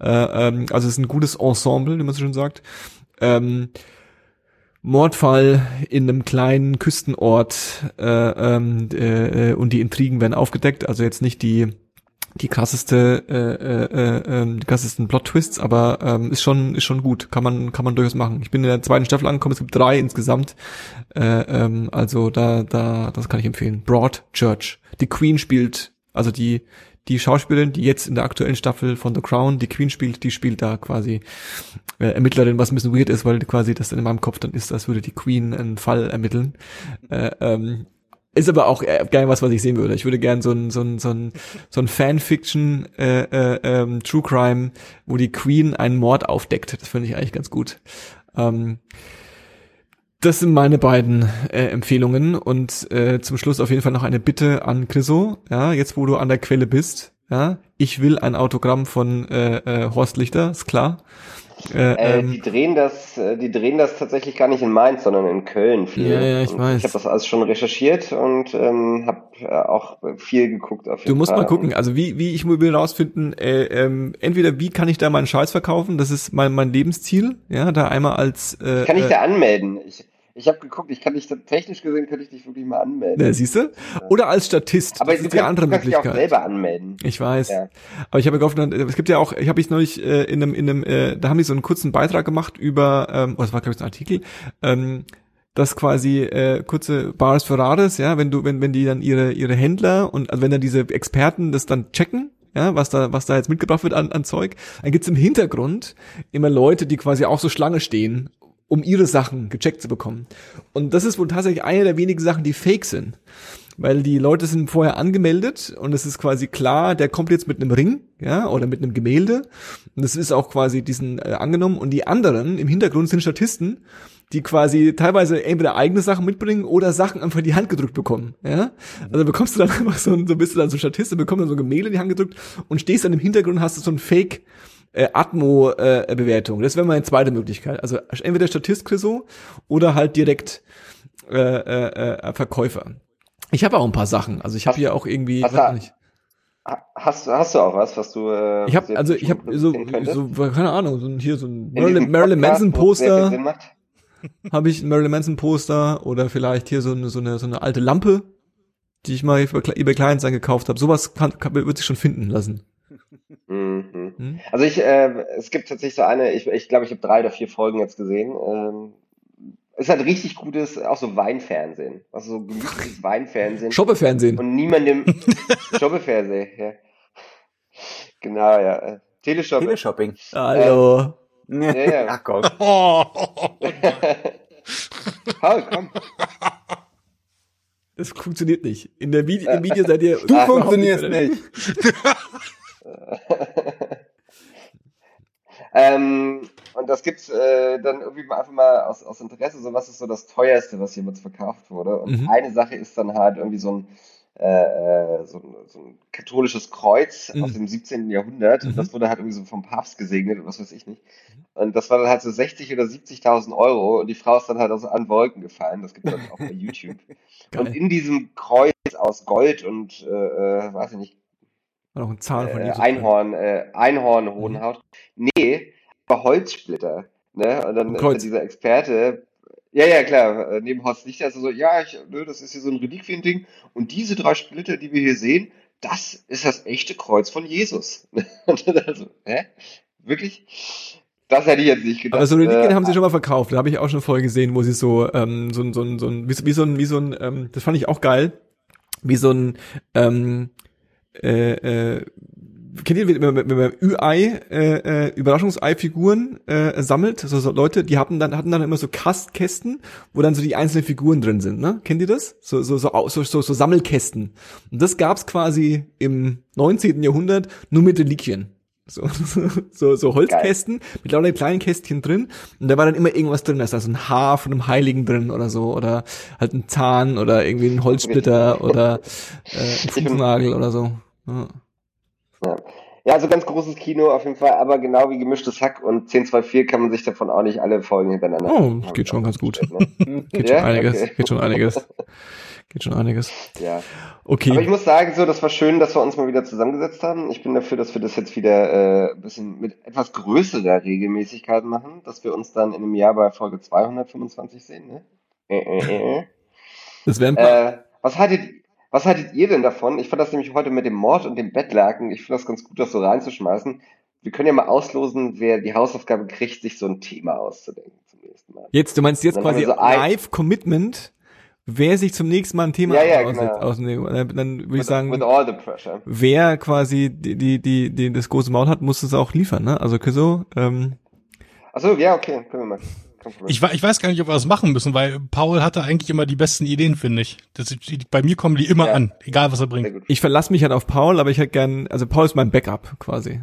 Äh, ähm, also es ist ein gutes Ensemble, wie man so schön sagt. Ähm, Mordfall in einem kleinen Küstenort äh, ähm, äh, und die Intrigen werden aufgedeckt. Also jetzt nicht die die krasseste, äh, äh, äh, die krassesten Plot-Twists, aber ähm, ist schon ist schon gut, kann man kann man durchaus machen. Ich bin in der zweiten Staffel angekommen, es gibt drei insgesamt, äh, ähm, also da da das kann ich empfehlen. Broad Church, die Queen spielt, also die die Schauspielerin, die jetzt in der aktuellen Staffel von The Crown die Queen spielt, die spielt da quasi äh, Ermittlerin, was ein bisschen weird ist, weil quasi das dann in meinem Kopf dann ist, als würde die Queen einen Fall ermitteln. Äh, ähm, Ist aber auch geil was, was ich sehen würde. Ich würde gern so ein so ein so ein so ein Fanfiction äh, äh, ähm, True Crime, wo die Queen einen Mord aufdeckt. Das finde ich eigentlich ganz gut. Ähm, das sind meine beiden äh, Empfehlungen und äh, zum Schluss auf jeden Fall noch eine Bitte an Chriso. Ja, jetzt wo du an der Quelle bist, ja, ich will ein Autogramm von äh, äh, Horst Lichter, ist klar. Äh, äh, ähm, die drehen das, äh, die drehen das tatsächlich gar nicht in Mainz, sondern in Köln viel. Ja, ja, ich und weiß. Ich habe das alles schon recherchiert und ähm, habe äh, auch viel geguckt auf jeden Du musst Fall. mal gucken, also wie, wie ich will rausfinden, äh, ähm, entweder wie kann ich da meinen Scheiß verkaufen, das ist mein, mein Lebensziel, ja, da einmal als äh, Kann ich äh, da anmelden? Ich, ich habe geguckt, ich kann dich technisch gesehen könnte ich dich wirklich mal anmelden. Ne, siehst du? Oder als Statist. Aber das ist die kannst, andere du kannst dich auch Möglichkeit. selber anmelden. Ich weiß. Ja. Aber ich habe gehofft, es gibt ja auch, ich habe ich neulich äh, in einem, in einem, äh, da haben die so einen kurzen Beitrag gemacht über, ähm, oh, das war glaube ich ein Artikel, ähm, das quasi äh, kurze Bares für Rares, ja, wenn du, wenn, wenn die dann ihre, ihre Händler und also wenn dann diese Experten das dann checken, ja, was da, was da jetzt mitgebracht wird an, an Zeug, dann gibt's im Hintergrund immer Leute, die quasi auch so Schlange stehen, um ihre Sachen gecheckt zu bekommen. Und das ist wohl tatsächlich eine der wenigen Sachen, die fake sind. Weil die Leute sind vorher angemeldet und es ist quasi klar, der kommt jetzt mit einem Ring, ja, oder mit einem Gemälde. Und das ist auch quasi diesen äh, angenommen. Und die anderen im Hintergrund sind Statisten, die quasi teilweise entweder eigene Sachen mitbringen oder Sachen einfach in die Hand gedrückt bekommen, ja. Also bekommst du dann einfach so, ein- so bist du dann so Statist und bekommst dann so ein Gemälde in die Hand gedrückt und stehst dann im Hintergrund und hast du so ein Fake äh, Atmo-Bewertung. das wäre meine zweite Möglichkeit. Also entweder Statist so oder halt direkt äh, äh, äh, Verkäufer. Ich habe auch ein paar Sachen. Also ich habe hier auch irgendwie. hast weiß du- nicht. Ha- Hast, hast du auch was, was du äh, Ich habe also ich habe so, so keine Ahnung, so ein, hier so ein In Marilyn, Marilyn Manson Poster habe ich ein Marilyn Manson Poster oder vielleicht hier so eine so eine so eine alte Lampe, die ich mal über eBay Kleinanzeigen gekauft habe. Sowas kann, kann wird sich schon finden lassen. Mhm. Hm? Also ich, äh, es gibt tatsächlich so eine, ich ich, glaube, ich habe drei oder vier Folgen jetzt gesehen. Ähm, es hat richtig gutes, auch so Weinfernsehen. Also so gemütliches Weinfernsehen. Shoppefernsehen. Und niemandem Shoppefernsehen, ja. Genau, ja. Äh, Teleshop. Teleshopping. Hallo. Ja, ja. Ach komm. Oh, Paul, komm. Das funktioniert nicht. In der Video, im Video seid ihr. Du Ah, funktionierst nicht. Ähm, und das gibt's äh, dann irgendwie einfach mal aus, aus Interesse, so was ist so das teuerste, was jemals verkauft wurde. Und Mhm. eine Sache ist dann halt irgendwie so ein, äh, äh, so ein, so ein katholisches Kreuz Mhm. aus dem 17. Jahrhundert. Mhm. Das wurde halt irgendwie so vom Papst gesegnet und was weiß ich nicht. Und das war dann halt so 60 oder 70.000 Euro und die Frau ist dann halt aus an Wolken gefallen. Das gibt dann auch bei YouTube. Und in diesem Kreuz aus Gold und, äh, äh, weiß ich nicht, War noch ein Zahn von äh, Jesus. Einhorn, äh, Einhorn Hodenhaut. Nee, aber Holzsplitter. Ne? Und dann dann dieser Experte. Ja, ja, klar. äh, Neben Horst Lichter ist er so, ja, ich, nö, das ist hier so ein Reliquiending. Und diese drei Splitter, die wir hier sehen, das ist das echte Kreuz von Jesus. Und dann also, hä? Wirklich? Das hätte ich jetzt nicht gedacht. Aber so Reliquien Äh, haben sie schon mal verkauft. Da habe ich auch schon vorher gesehen, wo sie so ähm, so ein so ein so ein wie, so- wie so ein wie so ein ähm, das fand ich auch geil, wie so ein ähm, äh, äh, kennt ihr, wenn man, wenn man Ü-Ei, äh, äh, Überraschungsei-Figuren äh, sammelt, so, so Leute, die hatten dann hatten dann immer so Kastkästen, wo dann so die einzelnen Figuren drin sind, ne? Kennt ihr das? So so so so, so, so Sammelkästen. Und das gab's quasi im 19. Jahrhundert nur mit Reliquien. So, so, so Holzkästen mit lauter kleinen Kästchen drin und da war dann immer irgendwas drin, da ist da so ein Haar von einem Heiligen drin oder so oder halt ein Zahn oder irgendwie ein Holzsplitter oder äh, ein Fußnagel oder so. Ja. Ja. Ja, also ganz großes Kino auf jeden Fall, aber genau wie gemischtes Hack und 1024 kann man sich davon auch nicht alle Folgen hintereinander. Oh, das geht schon ganz gut. Ne? Geht Ja? schon einiges, Okay. geht schon einiges. Geht schon einiges. Ja. Aber ich Okay. muss sagen, so, das war schön, dass wir uns mal wieder zusammengesetzt haben. Ich bin dafür, dass wir das jetzt wieder äh, ein bisschen mit etwas größerer Regelmäßigkeit machen, dass wir uns dann in einem Jahr bei Folge 225 sehen, ne? Äh, äh, äh. Das wären ein paar. Äh, was haltet, was haltet ihr denn davon? Ich fand das nämlich heute mit dem Mord und dem Bettlaken, ich finde das ganz gut, das so reinzuschmeißen. Wir können ja mal auslosen, wer die Hausaufgabe kriegt, sich so ein Thema auszudenken zum nächsten Mal. Jetzt, du meinst jetzt quasi so ein- Live-Commitment, wer sich zum nächsten Mal ein Thema Ja, ja, genau. ausnehmen. Dann, dann würde ich sagen, with all the pressure. wer quasi die, die, die, die das große Maul hat, muss es auch liefern, ne? Also so, ähm, Achso, ja, okay, können wir machen. Ich, ich weiß gar nicht, ob wir das machen müssen, weil Paul hatte eigentlich immer die besten Ideen, finde ich. Das, die, bei mir kommen die immer Ja. an, egal was er bringt. Ich verlasse mich halt auf Paul, aber ich hätte gern, also Paul ist mein Backup quasi.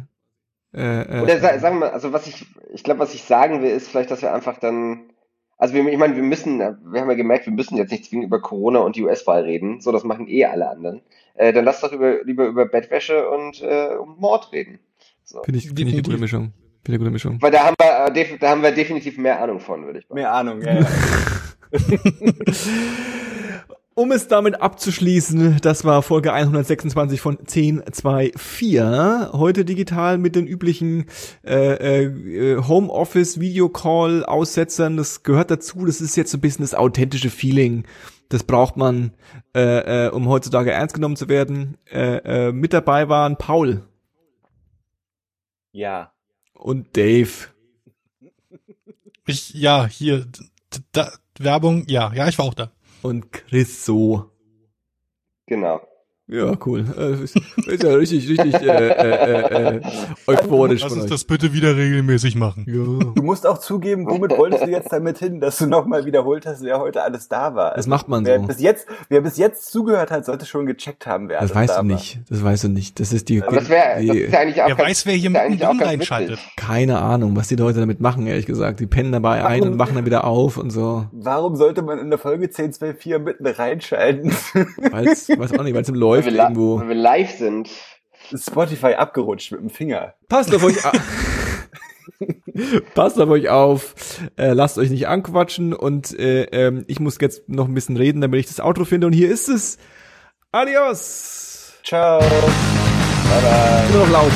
Äh, Oder äh, sa sagen wir, also was ich, ich glaube, was ich sagen will, ist vielleicht, dass wir einfach dann, also wir, ich meine, wir müssen, wir haben ja gemerkt, wir müssen jetzt nicht zwingend über Corona und die US-Wahl reden, so das machen eh alle anderen. Äh, dann lass doch über, lieber über Bettwäsche und, äh, und Mord reden. So. Finde ich, finde ich eine gute. Mischung. Eine gute Mischung. Weil da haben wir, äh, da haben wir definitiv mehr Ahnung von, würde ich sagen. Mehr Ahnung, ja, ja. Um es damit abzuschließen, das war Folge 126 von 1024. Heute digital mit den üblichen äh, äh, Homeoffice, Videocall, Aussetzern. Das gehört dazu. Das ist jetzt so ein bisschen das authentische Feeling. Das braucht man, äh, äh, um heutzutage ernst genommen zu werden. Äh, äh, mit dabei waren Paul Ja. Und Dave. Ich, ja, hier, d- da, Werbung, ja, ja, ich war auch da. Und Chris so. Genau. Ja, cool. Äh, ist, ist ja richtig, richtig äh, äh, äh, euphorisch Lass uns das bitte wieder regelmäßig machen. Ja. Du musst auch zugeben, womit wolltest du jetzt damit hin, dass du nochmal wiederholt hast, wer heute alles da war? Das macht man wer so. bis jetzt, wer bis jetzt zugehört hat, sollte schon gecheckt haben, wer Das alles weißt da du war. nicht. Das weißt du nicht. Das ist die, Aber das wäre, das die ist ja eigentlich auch Wer weiß, wer hier ist auch mittendrin reinschaltet. witzig. keine Ahnung, was die Leute damit machen, ehrlich gesagt. Die pennen dabei ein und machen dann wieder auf und so. Warum sollte man in der Folge 1024 mitten reinschalten? Weil's, weiß auch nicht, weil es im Weil läuft wir, li- irgendwo. weil wir live sind. Spotify abgerutscht mit dem Finger. Passt auf euch auf. Passt auf euch auf, äh, lasst euch nicht anquatschen und äh, ähm, ich muss jetzt noch ein bisschen reden, damit ich das Outro finde und hier ist es. Adios. Ciao. Immer noch laut.